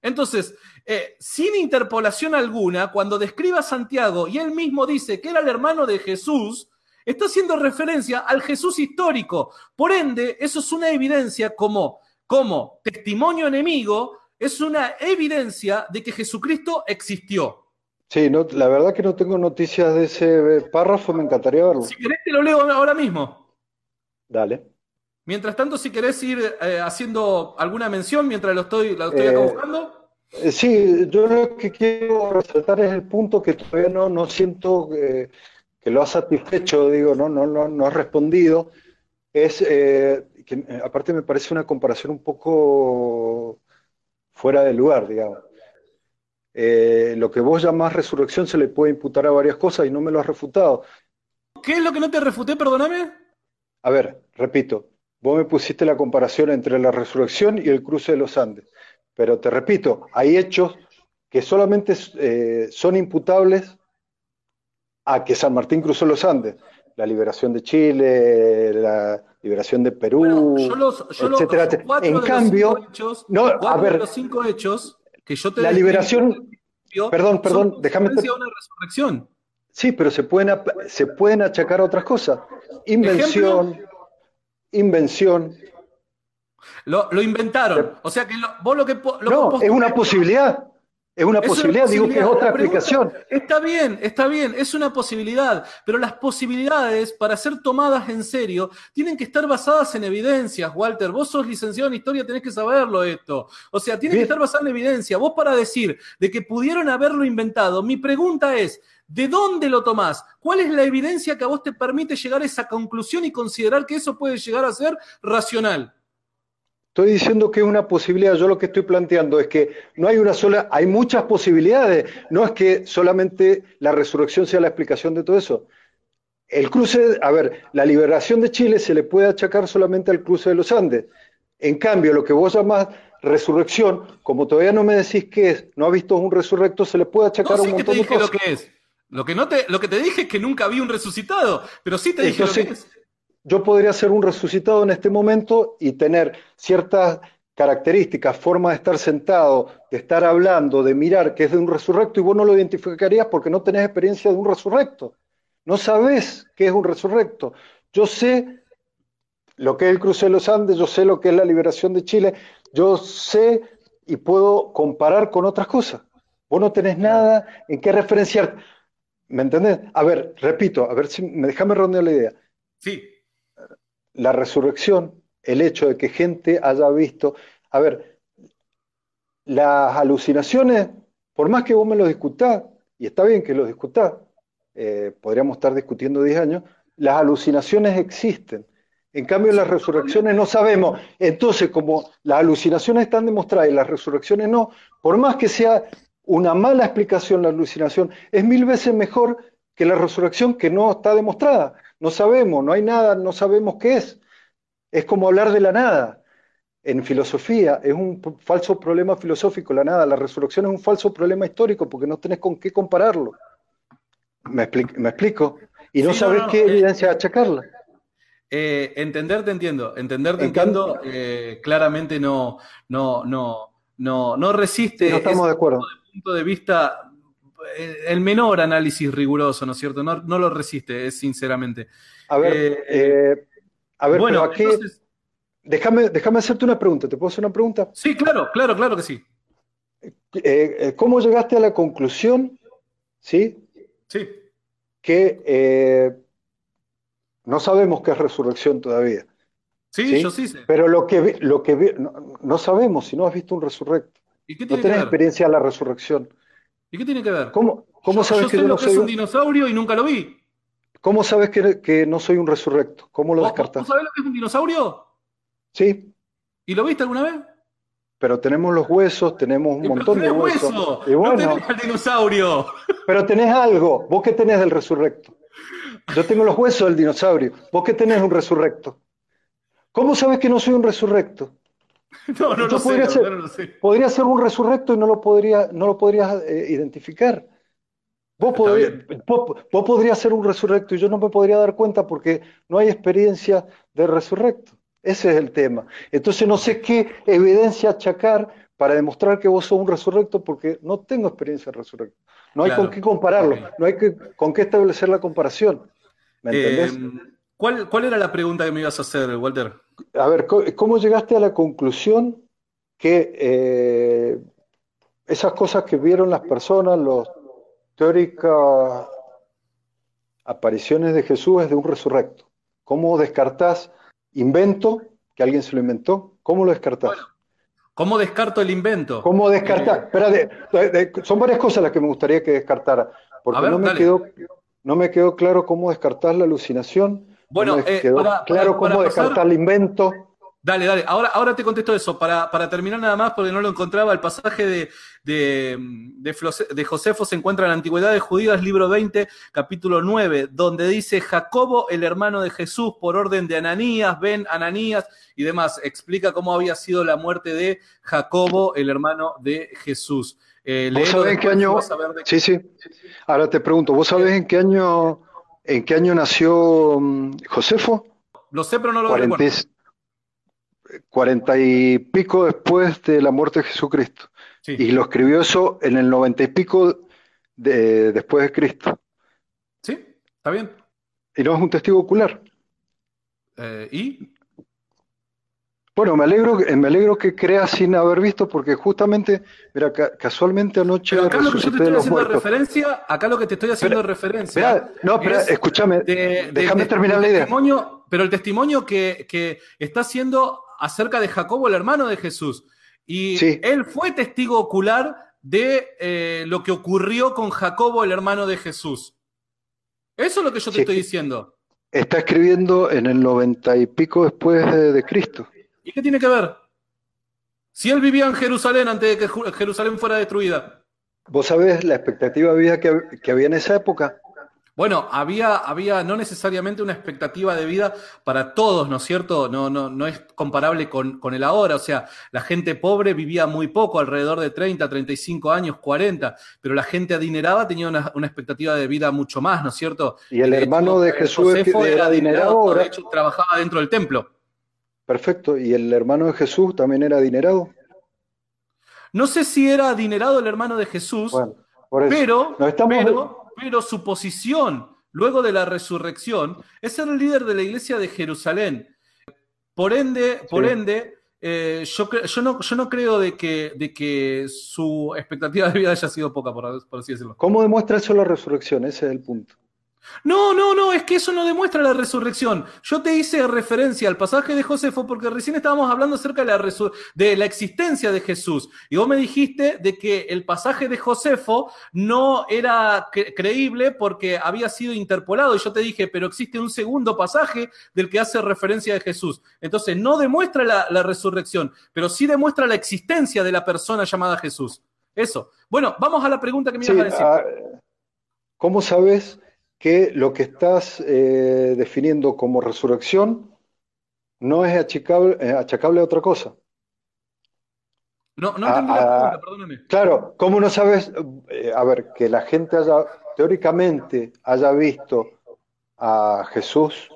Entonces, eh, sin interpolación alguna, cuando describa a Santiago y él mismo dice que era el hermano de Jesús, está haciendo referencia al Jesús histórico. Por ende, eso es una evidencia como, como testimonio enemigo, es una evidencia de que Jesucristo existió. Sí, no, la verdad que no tengo noticias de ese párrafo, me encantaría verlo. Si querés te lo leo ahora mismo. Dale. Mientras tanto, si querés ir eh, haciendo alguna mención mientras lo estoy, lo estoy acá eh, buscando. Eh, sí, yo lo que quiero resaltar es el punto que todavía no, no siento que lo ha satisfecho, digo, no, no, no, no ha respondido. Es eh, que eh, aparte me parece una comparación un poco fuera de lugar, digamos. lo que vos llamás resurrección se le puede imputar a varias cosas y no me lo has refutado. ¿Qué es lo que no te refuté, perdóname? A ver, repito, vos me pusiste la comparación entre la resurrección y el cruce de los Andes. Pero te repito, hay hechos que solamente eh, son imputables a que San Martín cruzó los Andes. La liberación de Chile, la liberación de Perú, etcétera. en cambio, no, a ver, los cinco hechos que yo te la liberación, perdón, perdón, déjame una resurrección. Sí, pero se pueden se pueden achacar a otras cosas. Invención, invención, lo, inventaron. O sea que vos lo que. no, es una posibilidad. Es una, posibilidad, digo que es otra aplicación. Está bien, está bien, es una posibilidad, pero las posibilidades para ser tomadas en serio tienen que estar basadas en evidencias, Walter. Vos sos licenciado en historia, tenés que saberlo esto. O sea, tiene que estar basada en evidencia. Vos para decir de que pudieron haberlo inventado, mi pregunta es, ¿de dónde lo tomás? ¿Cuál es la evidencia que a vos te permite llegar a esa conclusión y considerar que eso puede llegar a ser racional? Estoy diciendo que es una posibilidad. Yo lo que estoy planteando es que no hay una sola, hay muchas posibilidades. No es que solamente la resurrección sea la explicación de todo eso. El cruce, a ver, la liberación de Chile se le puede achacar solamente al cruce de los Andes. En cambio, lo que vos llamás resurrección, como todavía no me decís qué es, no ha visto un resurrecto, se le puede achacar un montón de cosas. Lo que es. Lo que, no te, lo que te dije es que nunca vi un resucitado, pero sí te dije lo que es yo podría ser un resucitado en este momento y tener ciertas características, forma de estar sentado, de estar hablando, de mirar que es de un resurrecto y vos no lo identificarías porque no tenés experiencia de un resurrecto. No sabés qué es un resurrecto. Yo sé lo que es el cruce de los Andes, yo sé lo que es la liberación de Chile, yo sé y puedo comparar con otras cosas. Vos no tenés nada en qué referenciar. ¿Me entendés? A ver, repito, a ver si me déjame rondear la idea. Sí. La resurrección, el hecho de que gente haya visto. A ver, las alucinaciones, por más que vos me lo discutás, y está bien que lo discutás, eh, podríamos estar discutiendo 10 años, las alucinaciones existen. En cambio, las resurrecciones no sabemos. Entonces, como las alucinaciones están demostradas y las resurrecciones no, por más que sea una mala explicación la alucinación, es mil veces mejor que la resurrección que no está demostrada. No sabemos, no hay nada, no sabemos qué es. Es como hablar de la nada. En filosofía es un falso problema filosófico la nada. La resurrección es un falso problema histórico porque no tenés con qué compararlo. ¿Me, explico? Y no sabes qué eh, evidencia achacarla. Eh, entender te entiendo, entender te entiendo, eh, claramente no, no, no, no, no resiste. No estamos de acuerdo. punto de vista, eh, el menor análisis riguroso, ¿no es cierto? No, no lo resiste, es sinceramente. A ver, a ver, bueno, déjame, déjame hacerte una pregunta. ¿Te puedo hacer una pregunta? Sí, claro, claro, claro que sí. ¿Cómo llegaste a la conclusión, sí? Sí. Que no sabemos qué es resurrección todavía. Sí, yo sí sé. Pero lo que, lo que no, sabemos si no has visto un resurrecto. ¿Y qué tiene no tenés experiencia de la resurrección. ¿Y qué tiene que ver? ¿Cómo, cómo sabes que yo no soy es un dinosaurio y nunca lo vi? ¿Cómo sabes que, no soy un resurrecto? ¿Cómo lo descartas? ¿Vos sabés lo que es un dinosaurio? Sí. ¿Y lo viste alguna vez? Pero tenemos los huesos, tenemos un montón de huesos. Hueso. Y bueno, no tenés al dinosaurio. Pero tenés algo. ¿Vos qué tenés del resurrecto? Yo tengo los huesos del dinosaurio. ¿Vos qué tenés un resurrecto? ¿Cómo sabes que no soy un resurrecto? No, no, lo podría sé, ser, no, lo sé. Podría ser un resurrecto y no lo, podría, no lo podrías eh, identificar. Vos, vos, podrías ser un resurrecto y yo no me podría dar cuenta porque no hay experiencia de resurrecto. Ese es el tema. Entonces no sé qué evidencia achacar para demostrar que vos sos un resurrecto porque no tengo experiencia de resurrecto. No hay con qué compararlo, no hay que, con qué establecer la comparación. ¿Me entendés? ¿Cuál, ¿Cuál era la pregunta que me ibas a hacer, Walter? A ver, ¿cómo llegaste a la conclusión que eh, esas cosas que vieron las personas, las teóricas apariciones de Jesús es de un resurrecto? ¿Cómo descartás invento, que alguien se lo inventó? ¿Cómo lo descartás? ¿Cómo descarto el invento? ¿Cómo descartar? Eh, son varias cosas las que me gustaría que descartara, porque no, me quedó, no me quedó claro cómo descartar la alucinación, bueno, eh, quedó claro cómo descartar el invento. Dale, dale, ahora, ahora te contesto eso. Para, para terminar nada más, porque no lo encontraba, el pasaje de, de, de, Josefo se encuentra en la Antigüedad de Judías, libro 20, capítulo 9, donde dice Jacobo, el hermano de Jesús, por orden de Ananías, ven Ananías y demás. Explica cómo había sido la muerte de Jacobo, el hermano de Jesús. Eh, ¿Vos sabés en qué año? Sí, sí. Ahora te pregunto, ¿vos sabés en qué año, en qué año nació mm, Josefo? Lo sé, pero no lo recuerdo cuarenta y pico después de la muerte de Jesucristo. Y lo escribió eso en el noventa y pico de, después de Cristo. Sí, está bien. Y no es un testigo ocular. Eh, ¿Y? Bueno, me alegro, me alegro que creas sin haber visto, porque justamente, mira, casualmente anoche. acá lo que yo te estoy haciendo referencia, acá lo que te estoy haciendo referencia. no, pero escúchame, déjame terminar la idea. Pero el testimonio que, que está haciendo acerca de Jacobo, el hermano de Jesús. Y él fue testigo ocular de eh, lo que ocurrió con Jacobo, el hermano de Jesús. Eso es lo que yo te estoy diciendo. Está escribiendo en el noventa y pico después de, Cristo. ¿Y qué tiene que ver? Si él vivía en Jerusalén antes de que Jerusalén fuera destruida. ¿Vos sabés la expectativa de vida que había en esa época? Bueno, había, había no necesariamente una expectativa de vida para todos, ¿no es cierto? No, no, no es comparable con, con el ahora. O sea, la gente pobre vivía muy poco, alrededor de 30, 35 años, 40, pero la gente adinerada tenía una, expectativa de vida mucho más, ¿no es cierto? Y el hermano de Jesús era adinerado. De hecho, trabajaba dentro del templo. Perfecto. ¿Y el hermano de Jesús también era adinerado? No sé si era adinerado el hermano de Jesús, pero, pero pero su posición luego de la resurrección es ser el líder de la iglesia de Jerusalén. Por ende, por ende eh, yo, yo, no, yo no creo de que, de que su expectativa de vida haya sido poca, por, por así decirlo. ¿Cómo demuestra eso la resurrección? Ese es el punto. No, no, no, es que eso no demuestra la resurrección. Yo te hice referencia al pasaje de Josefo porque recién estábamos hablando acerca de la, de la existencia de Jesús. Y vos me dijiste de que el pasaje de Josefo no era creíble porque había sido interpolado. Y yo te dije, pero existe un segundo pasaje del que hace referencia de Jesús. Entonces, no demuestra la, la resurrección, pero sí demuestra la existencia de la persona llamada Jesús. Eso. Bueno, vamos a la pregunta que me ibas a decir. Ah, ¿Cómo sabes? Que lo que estás eh, definiendo como resurrección no es achacable, eh, achacable a otra cosa. No, no entendí la pregunta, perdóname. Claro, ¿cómo no sabes? Eh, a ver, que la gente haya, teóricamente, haya visto a Jesús,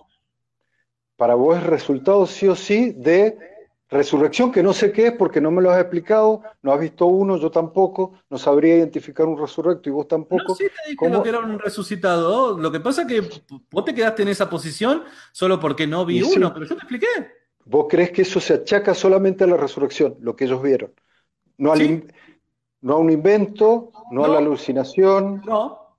para vos es resultado sí o sí de Resurrección, que no sé qué es porque no me lo has explicado, no has visto uno, yo tampoco, no sabría identificar un resurrecto y vos tampoco. No, sí te dije lo que era un resucitado. Lo que pasa es que vos te quedaste en esa posición solo porque no vi uno, pero yo te expliqué. ¿Vos crees que eso se achaca solamente a la resurrección, lo que ellos vieron? No, no a un invento, no, no, a la alucinación. No.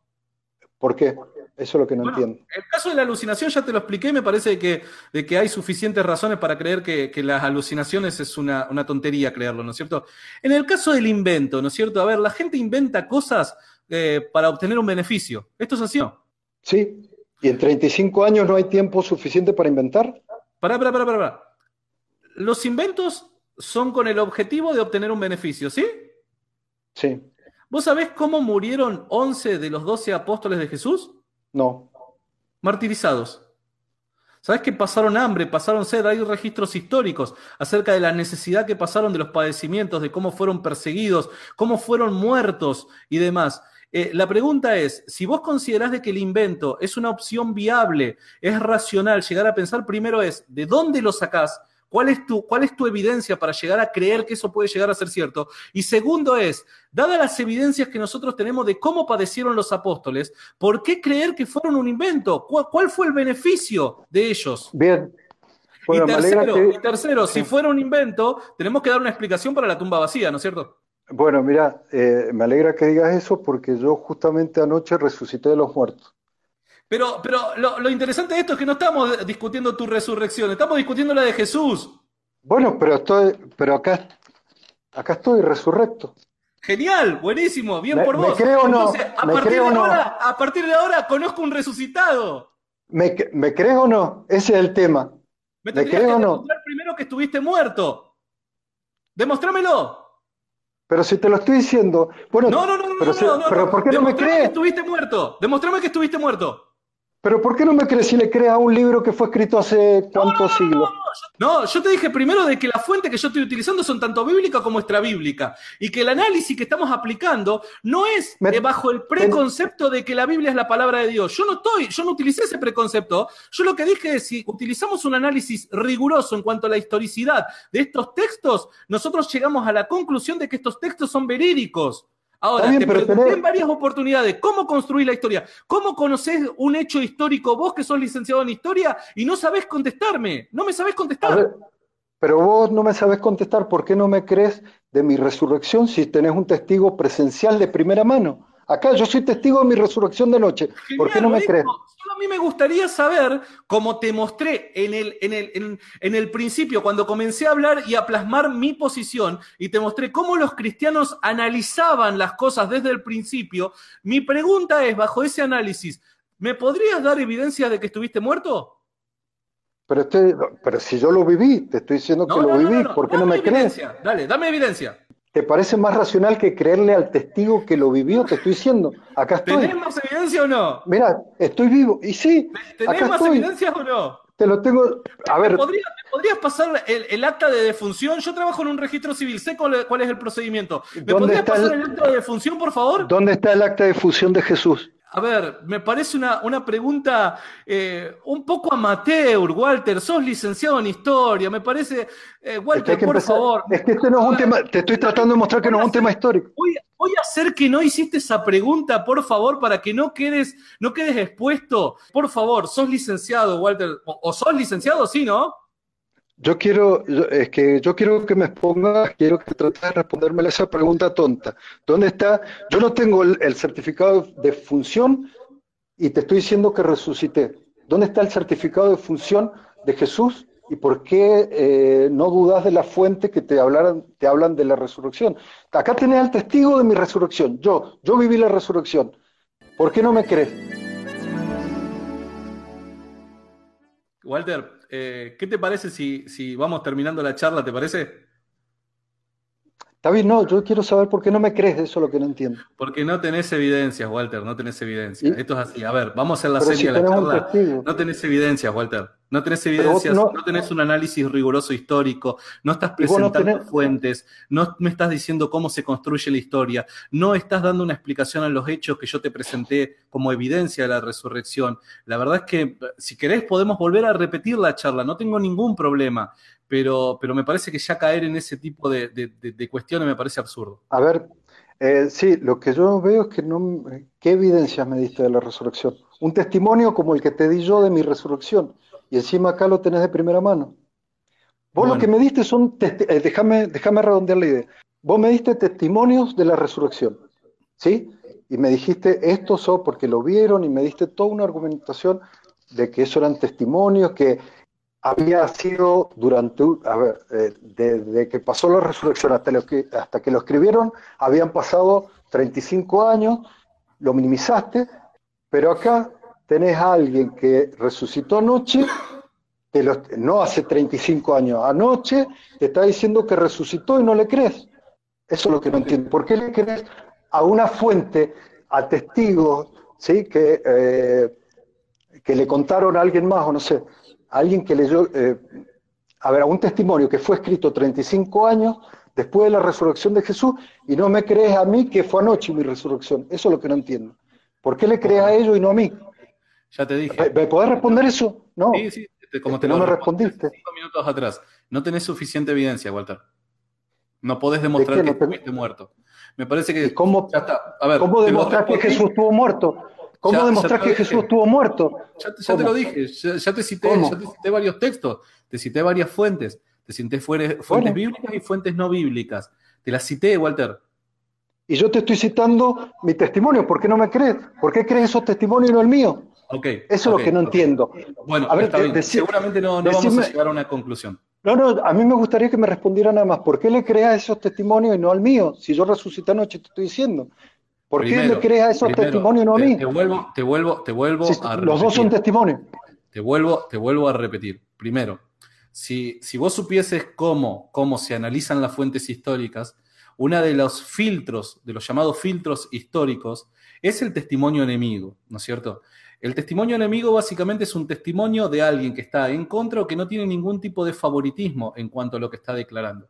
¿Por qué? Eso es lo que no entiendo. El caso de la alucinación ya te lo expliqué, me parece que, de que hay suficientes razones para creer que, las alucinaciones es una, tontería creerlo, ¿no es cierto? En el caso del invento, ¿no es cierto? A ver, la gente inventa cosas eh, para obtener un beneficio. ¿Esto es así? Sí. ¿Y en 35 años no hay tiempo suficiente para inventar? Pará, pará, pará, pará. Los inventos son con el objetivo de obtener un beneficio, ¿sí? Sí. ¿Vos sabés cómo murieron 11 de los 12 apóstoles de Jesús? No. Martirizados. ¿Sabes que pasaron hambre, pasaron sed? Hay registros históricos acerca de la necesidad que pasaron de los padecimientos, de cómo fueron perseguidos, cómo fueron muertos y demás. Eh, la pregunta es, si vos considerás de que el invento es una opción viable, es racional, llegar a pensar primero es, ¿de dónde lo sacás? ¿Cuál es, tu, ¿Cuál es tu evidencia para llegar a creer que eso puede llegar a ser cierto? Y segundo es, dadas las evidencias que nosotros tenemos de cómo padecieron los apóstoles, ¿por qué creer que fueron un invento? ¿Cuál, fue el beneficio de ellos? Bien. y tercero, tercero si fuera un invento, tenemos que dar una explicación para la tumba vacía, ¿no es cierto? Bueno, mira, eh, me alegra que digas eso porque yo justamente anoche resucité de los muertos. Pero, pero lo, interesante de esto es que no estamos discutiendo tu resurrección, estamos discutiendo la de Jesús. Bueno, pero estoy, pero acá, acá estoy resurrecto. Genial, buenísimo, bien por vos. Me creo o no. a, partir de ahora, a partir de ahora conozco un resucitado. ¿Me, me creo o no? Ese es el tema. Me, ¿Me creo o no? primero que estuviste muerto. Demostrámelo. Pero si te lo estoy diciendo. Bueno, no, no, no, pero, no, no, pero ¿por qué no me crees? que estuviste muerto. Demostrame que estuviste muerto. Pero ¿por qué no me crees si le creas a un libro que fue escrito hace cuántos siglos? No, yo te dije primero de que la fuente que yo estoy utilizando son tanto bíblica como extrabíblica y que el análisis que estamos aplicando no es bajo el preconcepto de que la Biblia es la palabra de Dios. Yo no estoy, yo no utilicé ese preconcepto. Yo lo que dije es si utilizamos un análisis riguroso en cuanto a la historicidad de estos textos, nosotros llegamos a la conclusión de que estos textos son verídicos. Ahora, te pregunté en varias oportunidades cómo construir la historia, cómo conoces un hecho histórico vos que sos licenciado en historia y no sabés contestarme, no me sabés contestar. pero vos no me sabés contestar, ¿por qué no me crees de mi resurrección si tenés un testigo presencial de primera mano? Acá yo soy testigo de mi resurrección de noche. ¿Por qué no me crees? Solo a mí me gustaría saber, como te mostré en el, en, el, en, el principio, cuando comencé a hablar y a plasmar mi posición, y te mostré cómo los cristianos analizaban las cosas desde el principio, mi pregunta es, bajo ese análisis, ¿me podrías dar evidencia de que estuviste muerto? Pero, este, pero si yo lo viví, te estoy diciendo que lo viví, ¿por qué no me crees? Dale, dame evidencia. ¿Te parece más racional que creerle al testigo que lo vivió? Te estoy diciendo. Acá estoy. ¿Tenés más evidencia o no? Mira, estoy vivo. Y sí. ¿Tenés más evidencia o no? Te lo tengo. A ver. podrías, pasar el, acta de defunción? Yo trabajo en un registro civil, sé cuál, es el procedimiento. ¿Me podrías pasar el, acta de defunción, por favor? ¿Dónde está el acta de defunción de Jesús? A ver, me parece una, una pregunta eh, un poco amateur, Walter. Sos licenciado en historia, me parece. Eh, Walter, por favor. Es que este no es un tema. Te estoy tratando de mostrar que no es un tema histórico. Voy, a hacer que no hiciste esa pregunta, por favor, para que no quedes, no quedes expuesto. Por favor, sos licenciado, Walter. O, sos licenciado, sí, ¿no? Yo quiero, es que yo quiero que me expongas, quiero que trates de responderme a esa pregunta tonta. ¿Dónde está? Yo no tengo el, certificado de función y te estoy diciendo que resucité. ¿Dónde está el certificado de función de Jesús y por qué eh, no dudas de la fuente que te, hablaran, te hablan de la resurrección? Acá tenés el testigo de mi resurrección. Yo, yo viví la resurrección. ¿Por qué no me crees? Walter, eh, ¿qué te parece si, si vamos terminando la charla? ¿Te parece? Está bien, no, yo quiero saber por qué no me crees, eso es lo que no entiendo. Porque no tenés evidencias, Walter, no tenés evidencias. Esto es así. A ver, vamos a hacer la serie de la charla. No tenés evidencias, Walter. No tenés evidencias, no, no, tenés un análisis riguroso histórico, no estás presentando no tenés... fuentes, no me estás diciendo cómo se construye la historia, no estás dando una explicación a los hechos que yo te presenté como evidencia de la resurrección. La verdad es que si querés podemos volver a repetir la charla, no tengo ningún problema pero, pero me parece que ya caer en ese tipo de, de, de cuestiones me parece absurdo. A ver, eh, sí, lo que yo veo es que no... ¿Qué evidencias me diste de la resurrección? Un testimonio como el que te di yo de mi resurrección, y encima acá lo tenés de primera mano. Vos bueno. lo que me diste son... Eh, déjame, déjame redondear la idea. Vos me diste testimonios de la resurrección, ¿sí? Y me dijiste, estos son porque lo vieron, y me diste toda una argumentación de que eso eran testimonios, que había sido durante, a ver, eh, desde que pasó la resurrección hasta, lo que, hasta que lo escribieron, habían pasado 35 años, lo minimizaste, pero acá tenés a alguien que resucitó anoche, los, no hace 35 años, anoche te está diciendo que resucitó y no le crees. Eso es lo que no entiendo. ¿Por qué le crees a una fuente, a testigos, ¿sí? que, eh, que le contaron a alguien más o no sé? alguien que leyó, eh, a ver, a un testimonio que fue escrito 35 años después de la resurrección de Jesús y no me crees a mí que fue anoche mi resurrección. Eso es lo que no entiendo. ¿Por qué le crees a ellos y no a mí? Ya te dije. ¿Me podés responder eso? No. Sí, sí, como te no lo me respondiste. Cinco minutos atrás. No tenés suficiente evidencia, Walter. No podés demostrar ¿De que no estuviste muerto. Me parece que. ¿Y cómo, ya está. A ver, ¿cómo demostrar que Jesús estuvo muerto? ¿Cómo Ya- demostrar ya que Jesús estuvo muerto? Ya, te- ya te ¿Cómo? lo dije, ya, te cité, ¿Cómo? ya te cité varios textos, te cité varias fuentes, te cité fuentes bíblicas y fuentes no bíblicas. Te las cité, Walter. Y yo te estoy citando mi testimonio. ¿Por qué no me crees? ¿Por qué crees esos testimonios y no el mío? Ok. Eso es lo que no entiendo. Bueno, A ver, está bien. Seguramente no, no vamos a llegar a una conclusión. No, no, a mí me gustaría que me respondiera nada más. ¿Por qué le creas a esos testimonios y no al mío? Si yo resucité anoche, te estoy diciendo. ¿Por qué le creas a esos primero, testimonios y no a mí? Te vuelvo, te vuelvo, te vuelvo Si a los dos son repetir. testimonios. Te vuelvo, te vuelvo a repetir. Primero, si, si vos supieses cómo, cómo se analizan las fuentes históricas, uno de los filtros, de los llamados filtros históricos, es el testimonio enemigo, ¿no es cierto? El testimonio enemigo básicamente es un testimonio de alguien que está en contra o que no tiene ningún tipo de favoritismo en cuanto a lo que está declarando.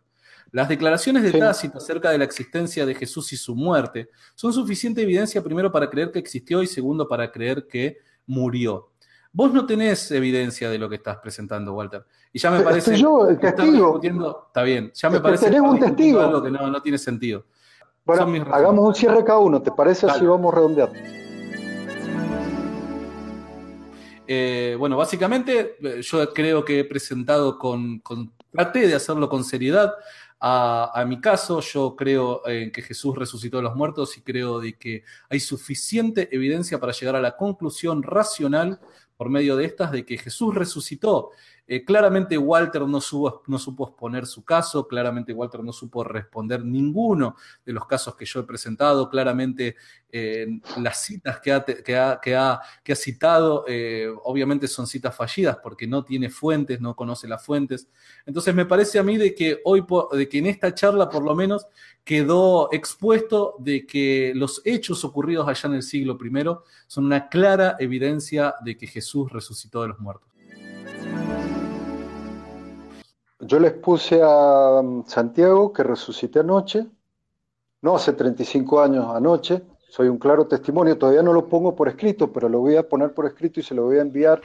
Las declaraciones de Sí. Tácito acerca de la existencia de Jesús y su muerte son suficiente evidencia primero para creer que existió y segundo para creer que murió. Vos no tenés evidencia de lo que estás presentando, Walter. Y ya me Estoy parece yo, el testigo. discutiendo- está bien, ya me Es parece que estás un testigo. algo que no, no tiene sentido. Bueno, hagamos un cierre cada uno, ¿te parece? Así vamos redondeando. Eh, bueno, básicamente eh, yo creo que he presentado con, traté de hacerlo con seriedad. A, mi caso, yo creo en que Jesús resucitó de los muertos y creo de que hay suficiente evidencia para llegar a la conclusión racional por medio de estas de que Jesús resucitó. Eh, claramente Walter no, supo- no supo exponer su caso, claramente Walter no supo responder ninguno de los casos que yo he presentado, claramente eh, las citas que ha, que ha- que ha- que ha citado, eh, obviamente son citas fallidas porque no tiene fuentes, no conoce las fuentes. Entonces me parece a mí de que hoy, de que en esta charla por lo menos quedó expuesto de que los hechos ocurridos allá en el siglo I son una clara evidencia de que Jesús resucitó de los muertos. Yo les puse a um, Santiago que resucité anoche, no hace 35 años anoche, soy un claro testimonio, todavía no lo pongo por escrito, pero lo voy a poner por escrito y se lo voy a enviar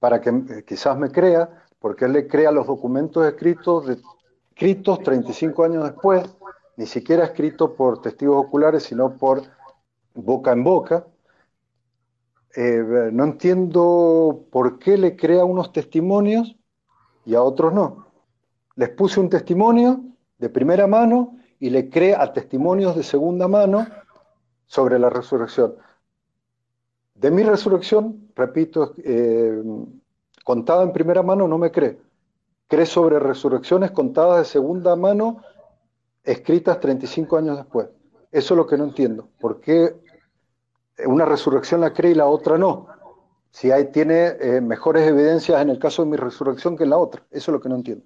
para que eh, quizás me crea, porque él le crea los documentos escritos, de, escritos 35 años después, ni siquiera escritos por testigos oculares, sino por boca en boca. Eh, no entiendo por qué le crea unos testimonios y a otros no. Les puse un testimonio de primera mano y le creé a testimonios de segunda mano sobre la resurrección. De mi resurrección, repito, eh, contada en primera mano no me cree. Cree sobre resurrecciones contadas de segunda mano, escritas 35 años después. Eso es lo que no entiendo. ¿Por qué una resurrección la cree y la otra no? Si hay, tiene eh, mejores evidencias en el caso de mi resurrección que en la otra. Eso es lo que no entiendo.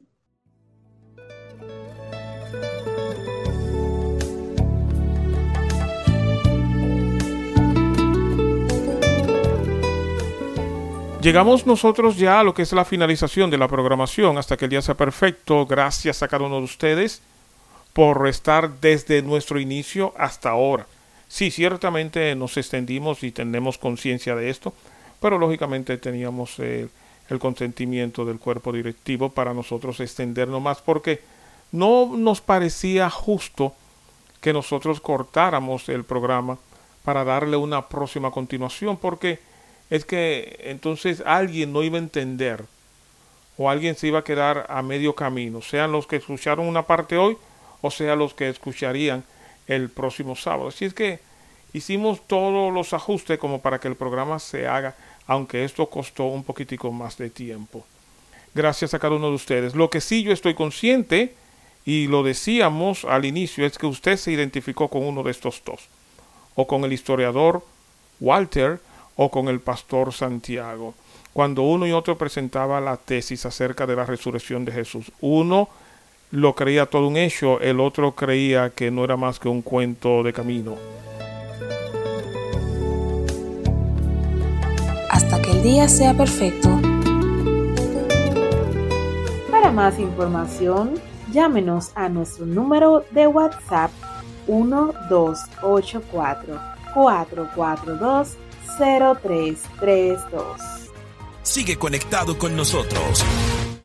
Llegamos nosotros ya a lo que es la finalización de la programación hasta que el día sea perfecto. Gracias a cada uno de ustedes por estar desde nuestro inicio hasta ahora. Sí, ciertamente nos extendimos y tenemos conciencia de esto, pero lógicamente teníamos el consentimiento del cuerpo directivo para nosotros extendernos más porque no nos parecía justo que nosotros cortáramos el programa para darle una próxima continuación porque es que entonces alguien no iba a entender o alguien se iba a quedar a medio camino, sean los que escucharon una parte hoy o sea los que escucharían el próximo sábado. Así es que hicimos todos los ajustes como para que el programa se haga, aunque esto costó un poquitico más de tiempo. Gracias a cada uno de ustedes. Lo que sí yo estoy consciente, y lo decíamos al inicio, es que usted se identificó con uno de estos dos, o con el historiador Walter, o con el pastor Santiago, cuando uno y otro presentaba la tesis acerca de la resurrección de Jesús. Uno lo creía todo un hecho, el otro creía que no era más que un cuento de camino. Hasta que el día sea perfecto. Para más información, llámenos a nuestro número de WhatsApp 1284 442 0332. Sigue conectado con nosotros.